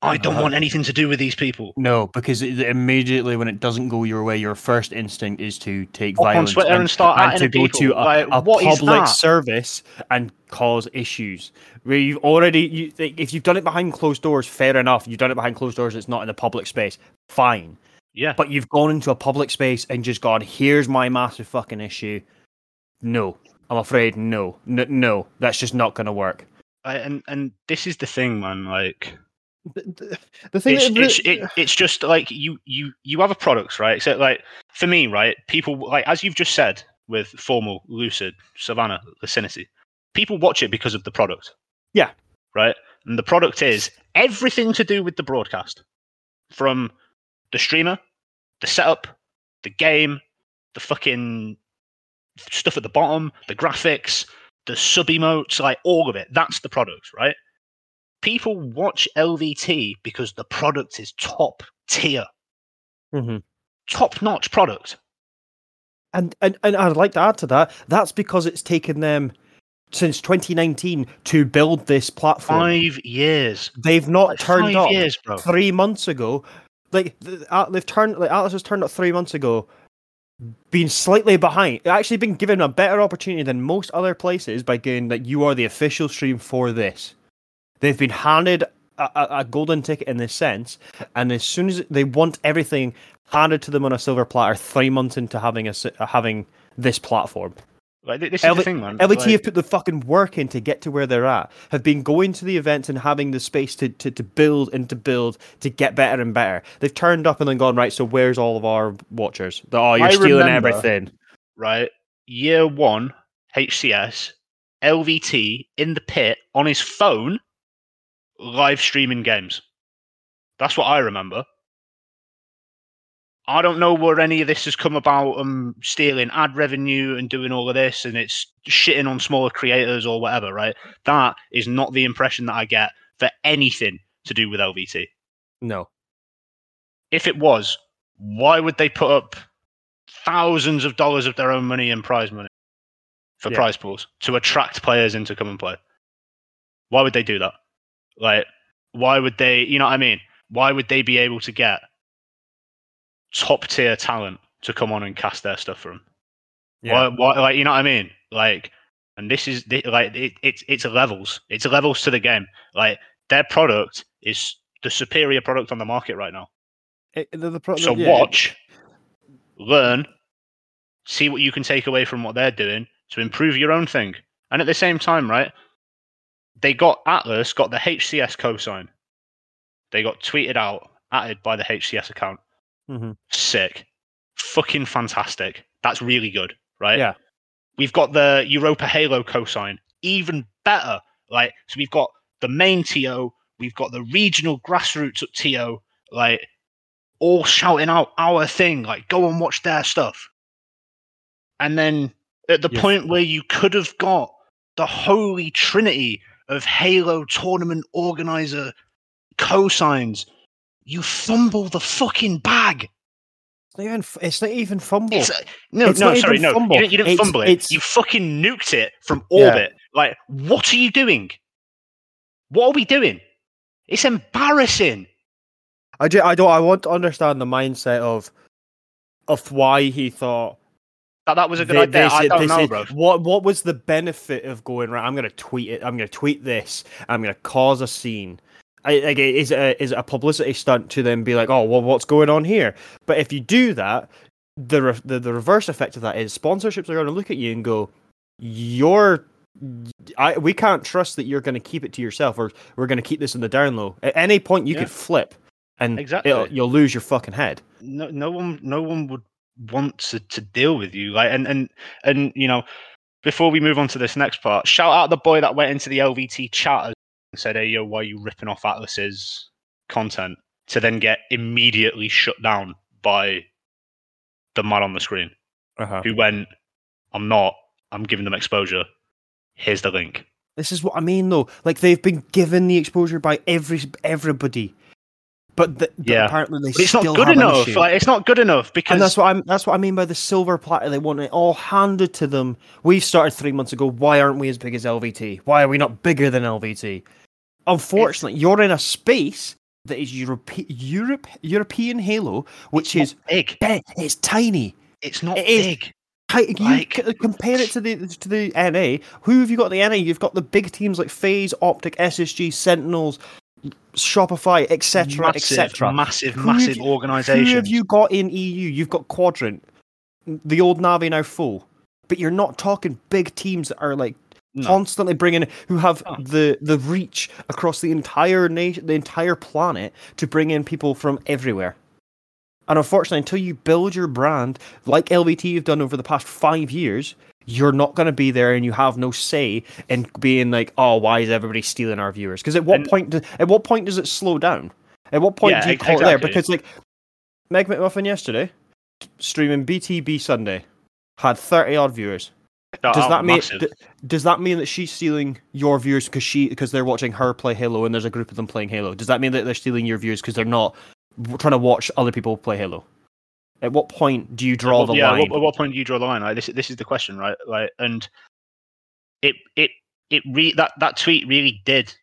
I don't want anything to do with these people. No, because it, immediately when it doesn't go your way, your first instinct is to take on violence Twitter and start and to go people. to a, Like, a public service and cause issues. Where you've already, you, if you've done it behind closed doors, fair enough. You've done it behind closed doors. It's not in a public space. Fine. Yeah. But you've gone into a public space and just gone, here's my massive fucking issue. No, I'm afraid no, N- no, that's just not going to work. I, and and this is the thing, man. Like The, the, thing it's that it's, it, it's just like you you you have a product, right? So like for me, right? People like as you've just said with formal, lucid, Savannah, Vicinity, people watch it because of the product. Yeah. Right. And the product is everything to do with the broadcast, from the streamer, the setup, the game, the fucking stuff at the bottom, the graphics, the sub emotes, like all of it. That's the product, right? People watch LVT because the product is top tier, Mhm. top notch product. And, and and I'd like to add to that. That's because it's taken them since 2019 to build this platform. Five years. They've not Like, turned up years, three months ago. Like uh, they've turned, like Atlas has turned up three months ago, been slightly behind. Actually, been given a better opportunity than most other places by getting that you are the official stream for this. They've been handed a, a, a golden ticket in this sense, and as soon as they want everything handed to them on a silver platter, three months into having a having this platform. Like th- this is LV the thing, man. LVT Like, have put the fucking work in to get to where they're at, have been going to the events and having the space to, to, to build and to build to get better and better. They've turned up and then gone, right, so where's all of our watchers? Oh, you're I stealing remember- everything. right? Year one, HCS, LVT in the pit on his phone, live streaming games. That's what I remember. I don't know where any of this has come about. Um, stealing ad revenue and doing all of this, and it's shitting on smaller creators or whatever. Right? That is not the impression that I get for anything to do with LVT. No. If it was, why would they put up thousands of dollars of their own money and prize money for Yeah. prize pools to attract players into come and play? Why would they do that? Like, why would they? You know what I mean? Why would they be able to get top tier talent to come on and cast their stuff for them? Yeah. Why, why, like, you know what I mean? Like, and this is thi- like it, it's it's levels. It's levels to the game. Like their product is the superior product on the market right now. It- the- the pro- So yeah, watch, learn, see what you can take away from what they're doing to improve your own thing. And at the same time, right? They got Atlas got the HCS cosign. They got tweeted out added by the HCS account. Mhm. Sick. Fucking fantastic. That's really good, right? Yeah. We've got the Europa Halo cosign. Even better. Like, so we've got the main TO, we've got the regional grassroots TO, like, all shouting out our thing, like, go and watch their stuff. And then at the Yes. point where you could have got the holy trinity of Halo tournament organizer cosigns, you fumble the fucking bag. It's not even. It's not even fumble. It's, uh, no, It's no, not sorry, no. fumble. You didn't, you didn't It's- fumble it. You fucking nuked it from Yeah. orbit. Like, what are you doing? What are we doing? It's embarrassing. I, ju- I don't. I want to understand the mindset of of why he thought That that was a good thi- idea. this I don't know, bro. What what was the benefit of going right? I'm going to tweet it. I'm going to tweet this. I'm going to cause a scene. I, like, is it a, is it a publicity stunt to then be like, oh, well, what's going on here? But if you do that, the re- the, the reverse effect of that is sponsorships are going to look at you and go, you're. I, we can't trust that you're going to keep it to yourself, or we're going to keep this in the down low. At any point, you Yeah. could flip, and Exactly. you'll lose your fucking head. no, no one no one would want to, to deal with you like and and and you know before we move on to this next part shout out the boy that went into the lvt chat and said hey yo why are you ripping off atlas's content to then get immediately shut down by the man on the screen Uh-huh. who went i'm not i'm giving them exposure here's the link This is what I mean, though. Like they've been given the exposure by every everybody, but, the, but Yeah. apparently they but it's not good enough like it's not good enough because and that's what I'm. That's what I mean by the silver platter. They want it all handed to them. We started three months ago. Why aren't we as big as LVT? Why are we not bigger than LVT? Unfortunately, you're in a space that is Europe, Europe, European Halo, which it's is big it's tiny. it's not It big You Like- c- compare it to the to the NA. Who have you got? The NA. You've got the big teams like FaZe, OpTic, SSG, Sentinels, Shopify, etc., etc. massive, Who massive you- organization. Who have you got in EU? You've got Quadrant, the old Navi now full, but you're not talking big teams that are like No. constantly bringing who have the the reach across the entire nation, the entire planet to bring in people from everywhere. And unfortunately, until you build your brand like LVT you've done over the past five years, you're not going to be there, and you have no say in being like, "Oh, why is everybody stealing our viewers?" Because at what And- point? Do, at what point does it slow down? At what point Yeah, do you ex- call it there? Because like Meg McMuffin yesterday streaming BTB Sunday had thirty odd viewers. Oh, Does that mean does that mean that she's stealing your viewers because she because they're watching her play Halo and there's a group of them playing Halo? Does that mean that they're stealing your viewers because they're not trying to watch other people play Halo? At what point do you draw Well, the yeah, line? What, at what point do you draw the line? Like this, this is the question, right? Like, and it, it, it re- that that tweet really did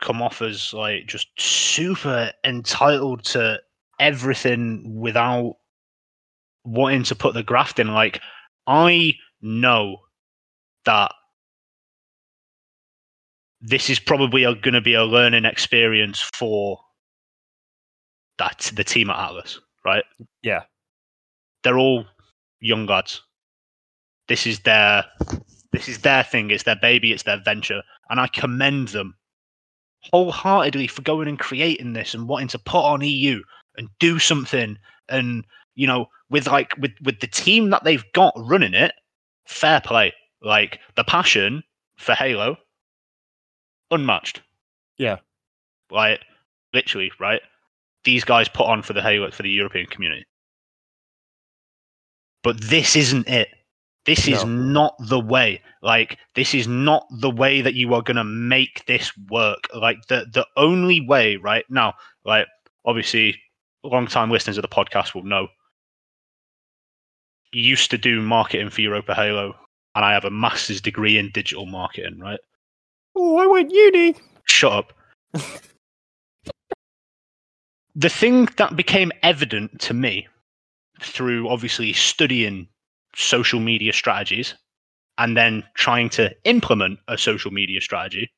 come off as like just super entitled to everything without wanting to put the graft in. Like, I know that this is probably going to be a learning experience for that the team at Atlas, right? Yeah. they're all young lads. This is their this is their thing. It's their baby. It's their venture, and I commend them wholeheartedly for going and creating this and wanting to put on EU and do something. And you know, with like with with the team that they've got running it, fair play. Like the passion for Halo, unmatched. Yeah. Like literally, right? These guys put on for the Halo for the European community. But this isn't it. This is No. not the way. Like this is not the way that you are going to make this work. Like the the only way right now, like obviously long time listeners of the podcast will know. Used to do marketing for Europa Halo, and I have a master's degree in digital marketing, right? oh, I went uni. Shut up. the thing that became evident to me through obviously studying social media strategies and then trying to implement a social media strategy.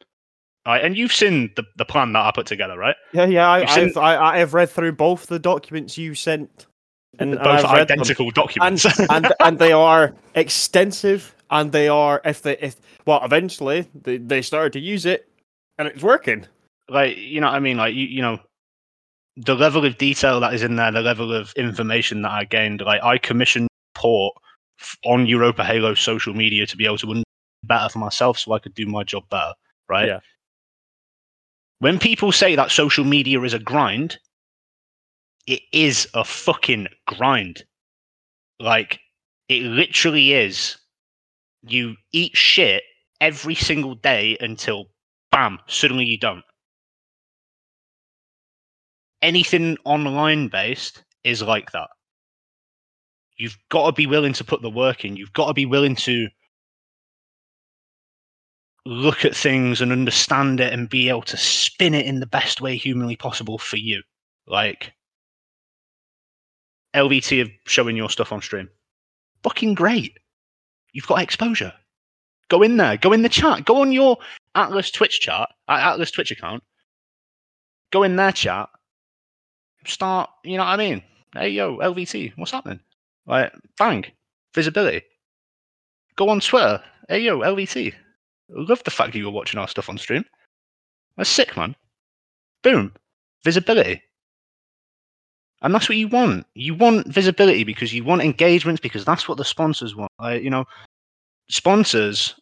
Right, and you've seen the, the plan that I put together, right? Yeah, yeah. I, I've I, I have read through both the documents you sent, and, and Both them. identical documents. and and they are extensive, and they are if they if well eventually they, they started to use it, and it's working. like you know what I mean like you you know the level of detail that is in there, the level of information that I gained, like I commissioned port on Europa Halo social media to be able to better for myself so I could do my job better, right? Yeah. When people say that social media is a grind, it is a fucking grind. Like, it literally is. You eat shit every single day until, bam, suddenly you don't. Anything online based is like that. You've got to be willing to put the work in. You've got to be willing to look at things and understand it and be able to spin it in the best way humanly possible for you. Like LVT of showing your stuff on stream. Fucking great. You've got exposure. Go in there. Go in the chat. Go on your Atlas Twitch chat, uh, Atlas Twitch account. Go in their chat. Start, you know what I mean? Hey, yo, LVT, what's happening? Like, bang, visibility. Go on Twitter. Hey, yo, LVT. Love the fact that you were watching our stuff on stream. That's sick, man. Boom, visibility. And that's what you want. You want visibility because you want engagements because that's what the sponsors want. Like, you know, sponsors,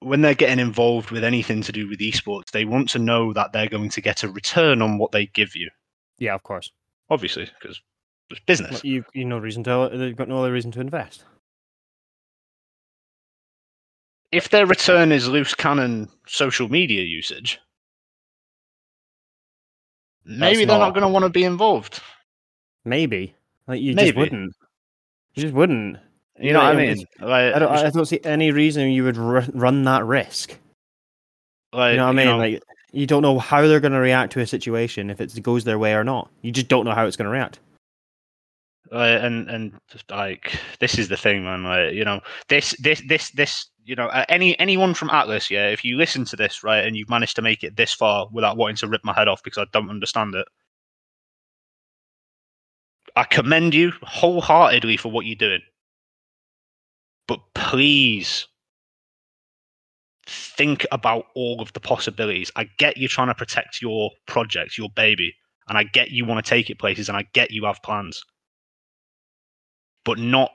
when they're getting involved with anything to do with esports, they want to know that they're going to get a return on what they give you. Yeah, of course. Obviously, because it's business. Well, You you no reason to they've got no other reason to invest. If their return is loose cannon social media usage, maybe they're not, not- going to want to be involved. Maybe like you just wouldn't. You just wouldn't. You know what I it's- mean? Like, I don't. I don't see any reason you would ru- run that risk. like, You know what I mean? know, like you don't know how they're going to react to a situation if it goes their way or not. You just don't know how it's going to react. Uh, and and like this is the thing, man. Like you know, this this this this you know, uh, any anyone from Atlas, yeah. If you listen to this right and you've managed to make it this far without wanting to rip my head off because I don't understand it, I commend you wholeheartedly for what you're doing. But please think about all of the possibilities. I get you trying to protect your project, your baby, and I get you want to take it places, and I get you have plans but not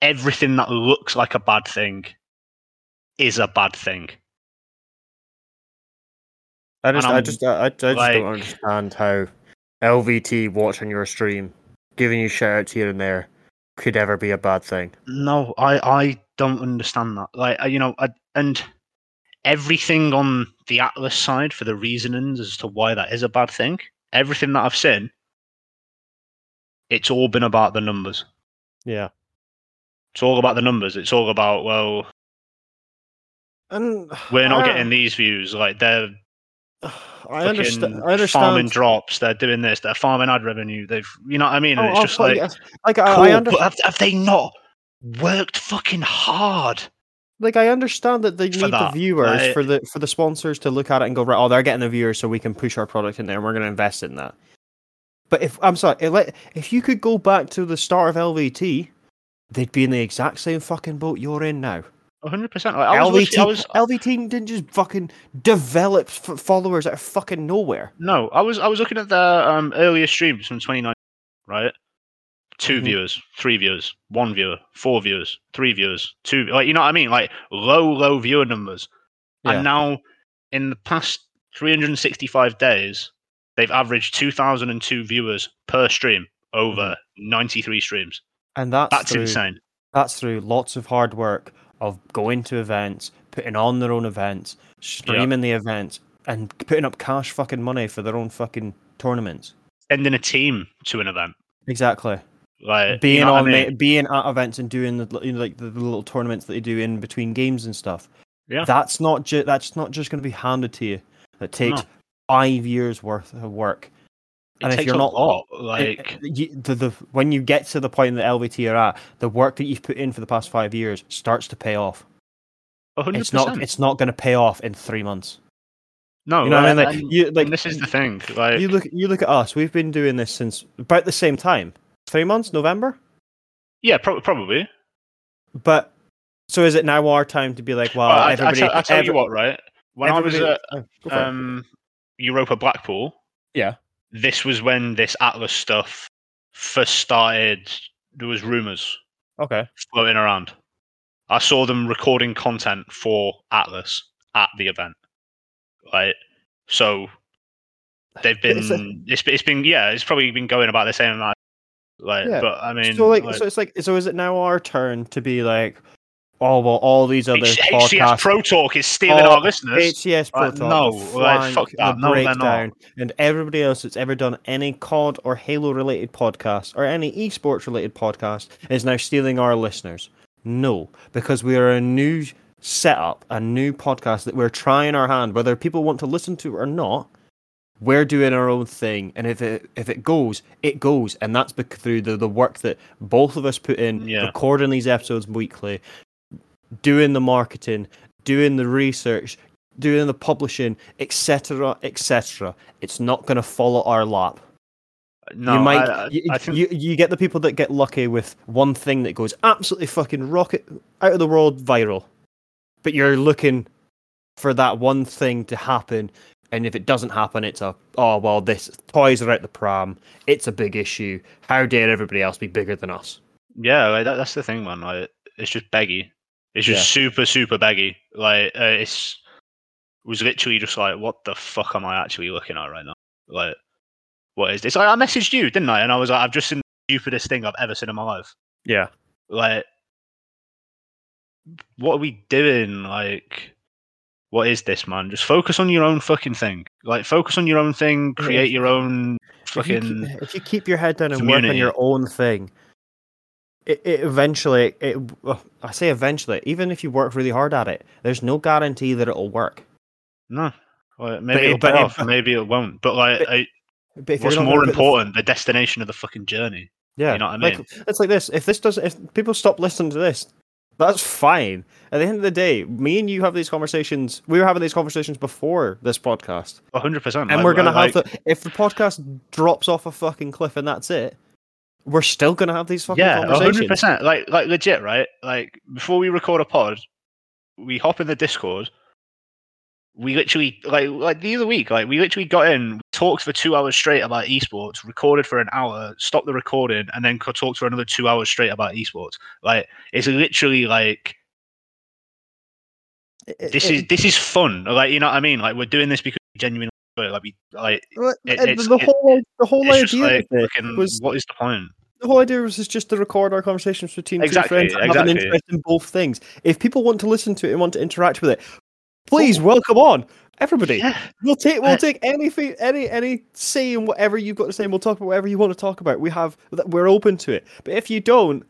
everything that looks like a bad thing is a bad thing. I just, I just, I, I just like- don't understand how LVT watching your stream, giving you shout outs here and there, could ever be a bad thing. No, I I don't understand that. Like uh, you know, I, and everything on the Atlas side for the reasonings as to why that is a bad thing. Everything that I've seen, it's all been about the numbers. Yeah, It's all about the numbers. It's all about well, and we're not I- getting these views. Like they're I understand. I understand. farming drops. They're doing this. They're farming ad revenue. They've, you know what I mean? Oh, and Oh, it's just like, yes. like I, cool, I understand. but have, have they not worked fucking hard? like I understand that they need the viewers like- for the for the sponsors to look at it and go right. Oh, they're getting the viewers, so we can push our product in there. and We're going to invest in that. But if I'm sorry, if, you could go back to the start of LVT, they'd be in the exact same fucking boat you're in now. 100. percent Like, I LVT, was, LVT didn't just fucking develop f- followers out of fucking nowhere. no, I was, I was looking at their um, earlier streams from 2019, right? 2 Mhm. viewers, three viewers, one viewer, four viewers, three viewers, two. Like, you know what I mean? Like low, low viewer numbers. Yeah. And now, in the past 365 days, they've averaged 2,002 viewers per stream over mm-hmm. 93 streams. And that's That's through, insane. That's through lots of hard work of going to events, putting on their own events, streaming the events, and putting up cash fucking money for their own fucking tournaments. Sending a team to an event. Exactly. Like being you know on, I mean? being at events and doing the you know, like the little tournaments that they do in between games and stuff. Yeah. That's not ju- that's not just going to be handed to you. That takes No. Five years worth of work. It and if you're not- lot. Like uh, you, the, the when you get to the point that LVT are at, the work that you've put in for the past five years starts to pay off. hundred It's not it's not going to pay off in three months. No, You know what I mean? Like, you, like this is the thing. Like you look you look at us. We've been doing this since about the same time. Three months, November. yeah, pro- probably. But so is it now our time to be like, well, Well, I, I, everybody, tell, I tell you what, right? When I was at oh, go for it. um, Europa Blackpool, Yeah. This was when this Atlas stuff first started. There was rumors Okay. floating around. I saw them recording content for Atlas at the event. Right. So they've been It's a- it's, it's been yeah, it's probably been going about the same amount. Like Yeah. but I mean so like, like, so it's like, so is it now our turn to be like, oh well, all these other H- HCS Pro Talk is stealing Oh, our listeners. HCS Pro Talk, no, like, fuck that. No. Breakdown, and everybody else that's ever done any COD or Halo related podcast or any esports related podcast is now stealing our listeners. No, because we are a new setup, a new podcast that we're trying our hand, whether people want to listen to or not. We're doing our own thing, and if it if it goes, it goes, and that's through the, the work that both of us put in, Yeah. recording these episodes weekly, doing the marketing, doing the research, doing the publishing, etc., etc. It's not going to follow our lap. no, you might, I, I, you, I think you, you get the people that get lucky with one thing that goes absolutely fucking rocket out of the world viral, but you're looking for that one thing to happen. And if it doesn't happen, it's a oh well, this toys are out the pram. It's a big issue. How dare everybody else be bigger than us? Yeah, like that, that's the thing, man. Like, it's just beggy. It's just super, super baggy. Like, uh, it's it was literally just like, what the fuck am I actually looking at right now? Like, what is this? Like, I messaged you, didn't I? And I was like, I've just seen the stupidest thing I've ever seen in my life. Yeah, Like, what are we doing? Like, what is this, man? Just focus on your own fucking thing. Like, focus on your own thing. Create your own if you, fucking. keep, if you keep your head down and work on your own thing, it, it eventually, it, well, I say eventually, even if you work really hard at it, there's no guarantee that it'll work. No. Well, maybe it- it'll but pay it- off. Maybe it won't. But like, but I, But if what's more gonna the- important, the destination of the fucking journey. yeah, you know what I like, mean? it's like this. If this doesn't, if people stop listening to this, that's fine. At the end of the day, me and you have these conversations. We were having these conversations before this podcast, hundred percent. and we're gonna have the. If the podcast drops off a fucking cliff and that's it, we're still gonna have these fucking yeah, hundred percent. Like, like legit, right? Like before we record a pod, we hop in the Discord. We literally like like the other week, like we literally got in, talked for two hours straight about esports, recorded for an hour, stopped the recording, and then talked for another two hours straight about esports. Like it's literally like It- this it- is this is fun. Like you know what I mean? Like we're doing this because we genuinely it. like we like It- it's- the it- whole the whole idea like fucking, was what is the point? the whole idea was just to record our conversations between Exactly, two friends and have an interest in both things. If people want to listen to it and want to interact with it, please welcome on everybody. Yeah, We'll take we'll Uh, take any any any say in whatever you've got to say. and We'll talk about whatever you want to talk about. We have we're open to it. But if you don't,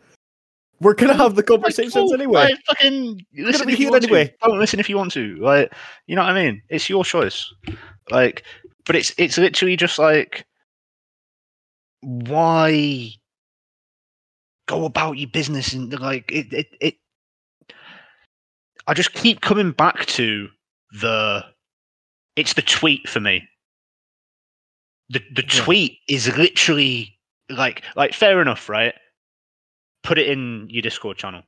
we're gonna have the conversations Like, cool. anyway. Like, fucking listen if you want anyway. to. Don't listen if you want to. Like, you know what I mean? It's your choice. Like, but it's it's literally just like, why go about your business and like it it it. I just keep coming back to the. It's the tweet for me. The the Yeah. tweet is literally like like fair enough, right? Put it in your Discord channel.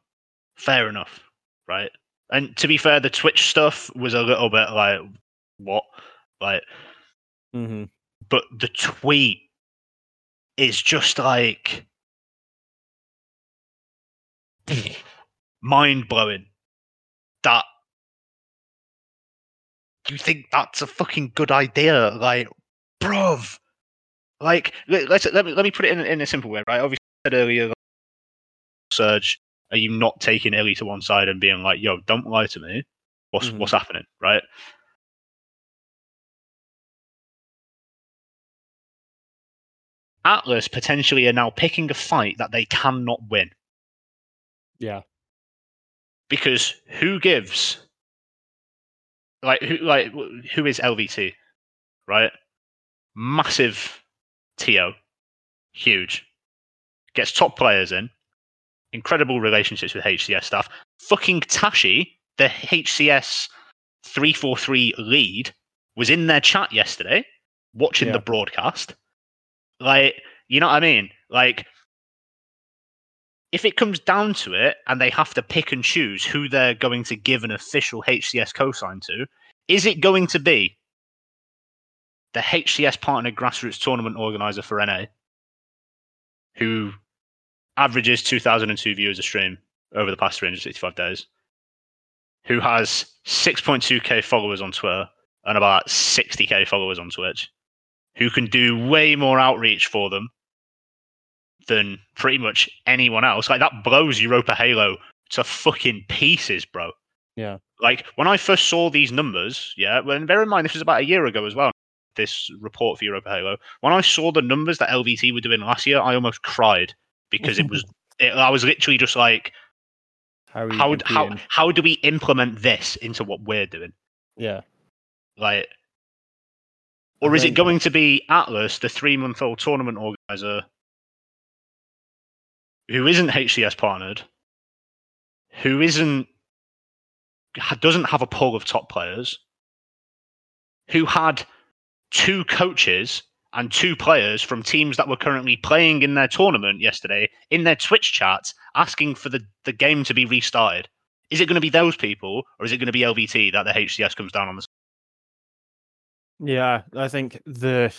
Fair enough, right? And to be fair, the Twitch stuff was a little bit like what, like, Mm-hmm. but the tweet is just like mind blowing. That you think that's a fucking good idea, like, bruv. Like, let- let's let me let me put it in in a simple way, right? Obviously, I said earlier, Serge, are you not taking Illey to one side and being like, "Yo, don't lie to me. What's Mhm. what's happening?" Right? Atlas potentially are now picking a fight that they cannot win Yeah. because who gives? Like who? Like wh- who is LVT? Right? Massive TO, huge. Gets top players in, incredible relationships with HCS staff. Fucking Tashi, the HCS three four three lead, was in their chat yesterday, watching Yeah. the broadcast. Like, you know what I mean? Like, if it comes down to it and they have to pick and choose who they're going to give an official HCS cosign to, is it going to be the HCS partner grassroots tournament organizer for NA, who averages 2,002 viewers a stream over the past 365 days, who has 6.2k followers on Twitter and about 60k followers on Twitch, who can do way more outreach for them than pretty much anyone else. Like that blows Europa Halo to fucking pieces, bro. Yeah. Like when I first saw these numbers, yeah, when bear in mind this was about a year ago as well. This report for Europa Halo. When I saw the numbers that LVT were doing last year, I almost cried because it was. It, I was literally just like, How how how how do we implement this into what we're doing? Yeah. Like, or is it going to be Atlas, the three-month-old tournament organizer, who isn't HCS partnered, who isn't doesn't have a pool of top players, who had two coaches and two players from teams that were currently playing in their tournament yesterday in their Twitch chats asking for the, the game to be restarted. Is it going to be those people or is it going to be LVT that the HCS comes down on the Yeah, I think the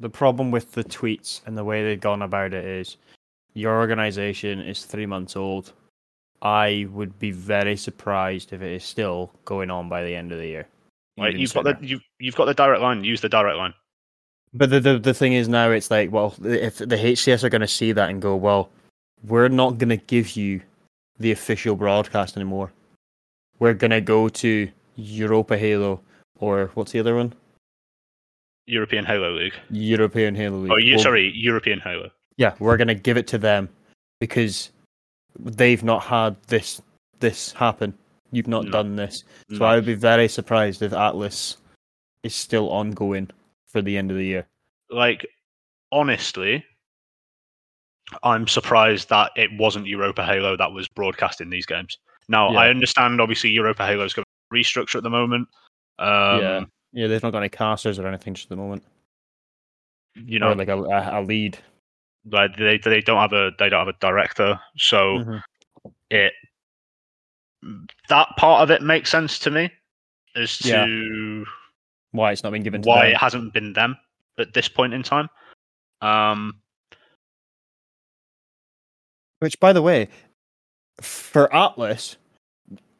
the problem with the tweets and the way they've gone about it is your organization is three months old. I would be very surprised if it is still going on by the end of the year. Right, you've got the you've, you've got the direct line. Use the direct line. But the, the the thing is now it's like, well, if the HCS are going to see that and go, well, we're not going to give you the official broadcast anymore. We're going to go to Europa Halo or what's the other one? European Halo League. European Halo League. Oh, you, Well, sorry, European Halo. yeah, we're gonna give it to them because they've not had this this happen. You've not No. done this, so No. I would be very surprised if Atlas is still ongoing for the end of the year. like honestly, I'm surprised that it wasn't Europa Halo that was broadcasting these games. Now Yeah. I understand, obviously, Europa Halo's going to restructure at the moment. Um, yeah, yeah, they've not got any casters or anything just at the moment. you or know, like a, a, lead. like they they don't have a they don't have a director, so Mhm. it that part of it makes sense to me as Yeah. to Why it's not been given to why them. it hasn't been them at this point in time. Um, Which, by the way, for Atlas,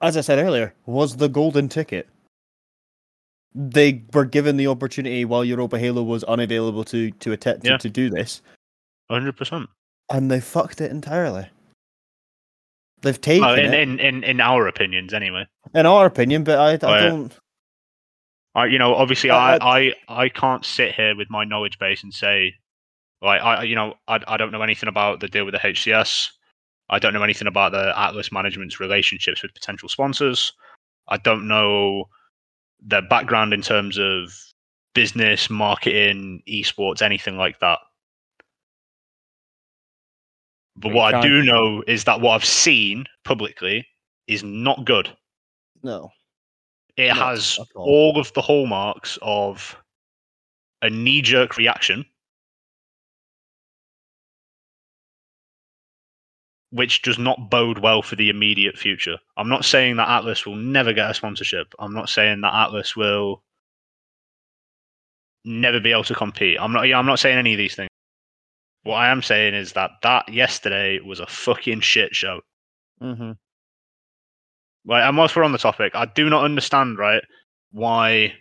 as I said earlier, was the golden ticket. They were given the opportunity while Europa Halo was unavailable to to attempt Yeah. to, to do this, hundred percent. and they fucked it entirely. They've taken Well, in, it, in in in our opinions, anyway. in our opinion, but I, I Oh, yeah. don't. I, you know, obviously, I, uh, I, I can't sit here with my knowledge base and say, like, I, you know, I, I don't know anything about the deal with the HCS. I don't know anything about the Atlas management's relationships with potential sponsors. I don't know their background in terms of business, marketing, esports, anything like that. But We what I can't- do know is that what I've seen publicly is not good No. it Not has all. all of the hallmarks of a knee jerk reaction, which does not bode well for the immediate future. I'm not saying that Atlas will never get a sponsorship. I'm not saying that Atlas will never be able to compete. I'm not. Yeah, I'm not saying any of these things. What I am saying is that that yesterday was a fucking shit show. Mm-hmm. Right, and whilst we're on the topic, I do not understand, right, why.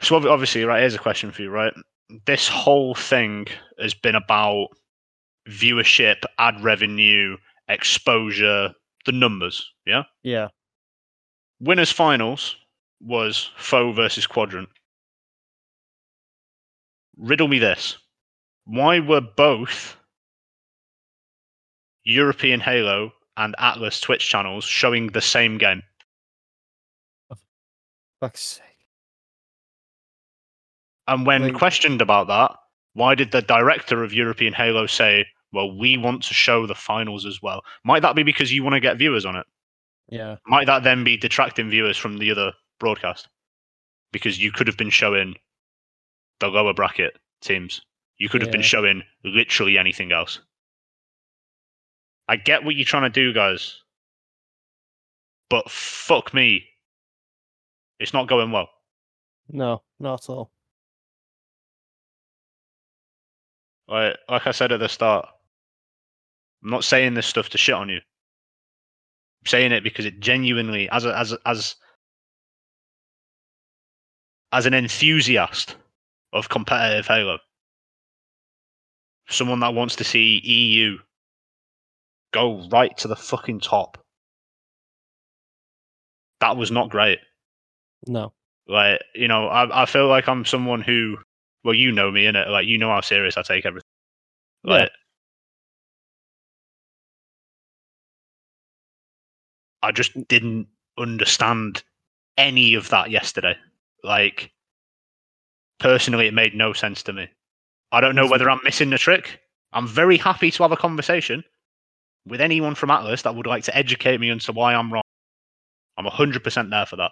So obviously, right, here's a question for you, right? This whole thing has been about viewership, ad revenue, exposure, the numbers, yeah? Yeah. Winners finals was foe versus quadrant. Riddle me this. Why were both European Halo and Atlas Twitch channels showing the same game? Fuck's sake. And when Like- questioned about that, why did the director of European Halo say, well, we want to show the finals as well? Might that be because you want to get viewers on it? Yeah. Might that then be detracting viewers from the other broadcast? Because you could have been showing the lower bracket teams. You could have been showing literally anything else. I get what you're trying to do, guys. But fuck me. It's not going well. No, not at all. Like, like I said at the start, I'm not saying this stuff to shit on you. I'm saying it because it genuinely, as a, as a, as as an enthusiast of competitive Halo, someone that wants to see EU go right to the fucking top. That was not great. No. Like, you know, I I feel like I'm someone who well, you know me in it. Like you know how serious I take everything. Yeah. I just didn't understand any of that yesterday. Like personally it made no sense to me. I don't know whether I'm missing the trick. I'm very happy to have a conversation with anyone from Atlas that would like to educate me into why I'm wrong. I'm 100% there for that.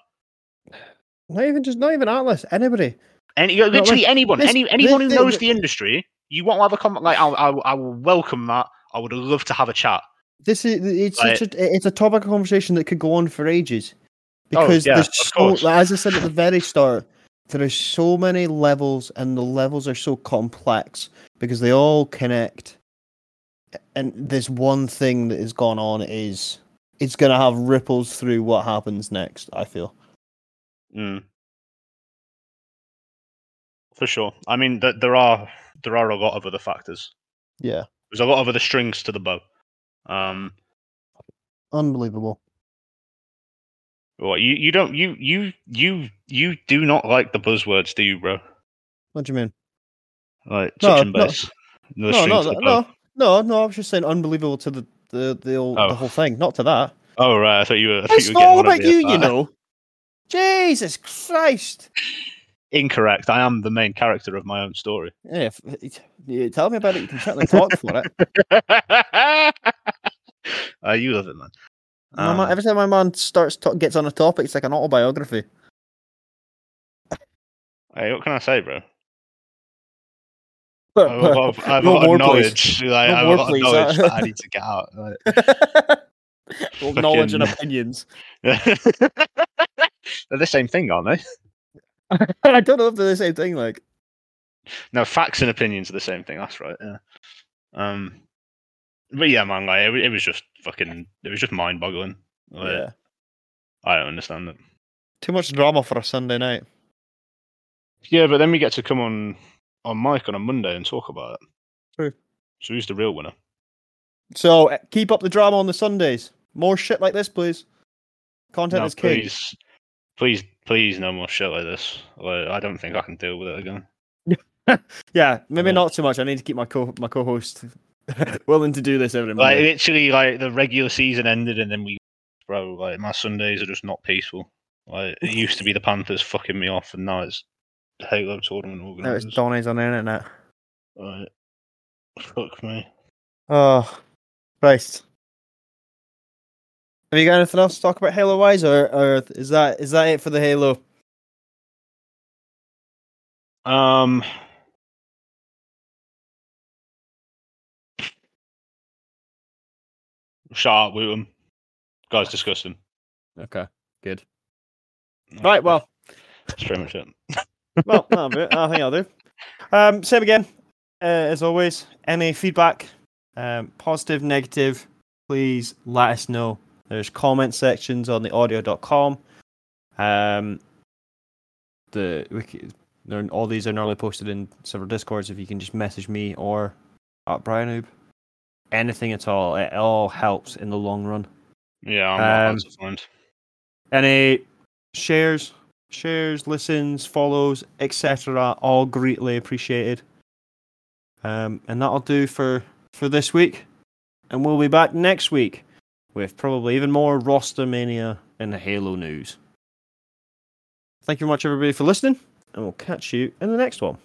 Not even just not even Atlas. Anybody. Any, uh, literally anyone, this- any anyone who this- knows the industry, you want to have a comment like I, I, I will welcome that. I would love to have a chat. This is it's such a, it's a topic of conversation that could go on for ages. Oh, Because yeah, there's so as I said at the very start, there are so many levels and the levels are so complex because they all connect. And this one thing that has gone on is it's gonna have ripples through what happens next, I feel. Mm. For sure. I mean, th- there are there are a lot of other factors. Yeah. There's a lot of other strings to the bow. Um, Unbelievable. Well, you you don't you you you you do not like the buzzwords, do you, bro? What do you mean? Like No, no. base. No, no, no, no, no, no, I was just saying unbelievable to the the the, old, Oh. the whole thing, not to that. Oh right, I thought you were. I It's you were all about you, you know. Jesus Christ. Incorrect. I am the main character of my own story. Yeah, if, you tell me about it. You can certainly talk for it. uh, you love it, man. Um, every time my man starts to- gets on a topic, it's like an autobiography. hey, what can I say, bro? But, I have a lot of, I have No lot more, knowledge. Like, No I have more, a lot please, of knowledge that I need to get out. Like, well, knowledge and opinions. they're the same thing, aren't they? I don't know if they're the same thing. Like, No, facts and opinions are the same thing. That's right. Yeah. Um, but yeah, man, like it, it was just fucking. It was just mind-boggling. Like, yeah, I don't understand it. too much drama for a Sunday night. Yeah, but then we get to come on on mic on a Monday and talk about it. True. So who's the real winner? So uh, keep up the drama on the Sundays. More shit like this, please. Content No, is king. please, please, please, no more shit like this. Like, I don't think I can deal with it again. Yeah, maybe Yeah. not too much. I need to keep my co my co-host willing to do this every Like literally, like the regular season ended, and then we, bro, like my Sundays are just not peaceful. Like it used to be the Panthers fucking me off, and now it's Halo tournament Now it's. Donny's on the internet. Like, fuck me. Oh, Christ. Have you got anything else to talk about Halo wise, or, or is that is that it for the Halo? Um. Shut up, Wooten. Guy's disgusting. Okay, good. Right, well, that's pretty much it. well, that'll be it. I think I'll do. Um, same again. Uh, as always, any feedback, um, positive, negative, please let us know. There's comment sections on the audio.com. Um, the wiki, all these are normally posted in several discords. If you can just message me or at Brian Oob, anything at all, it all helps in the long run. Yeah, I'm Um, hard to find. Any shares, shares, listens, follows, etc. All greatly appreciated. Um, and that'll do for for this week. And we'll be back next week with probably even more roster mania and Halo news. Thank you very much, everybody, for listening, and we'll catch you in the next one.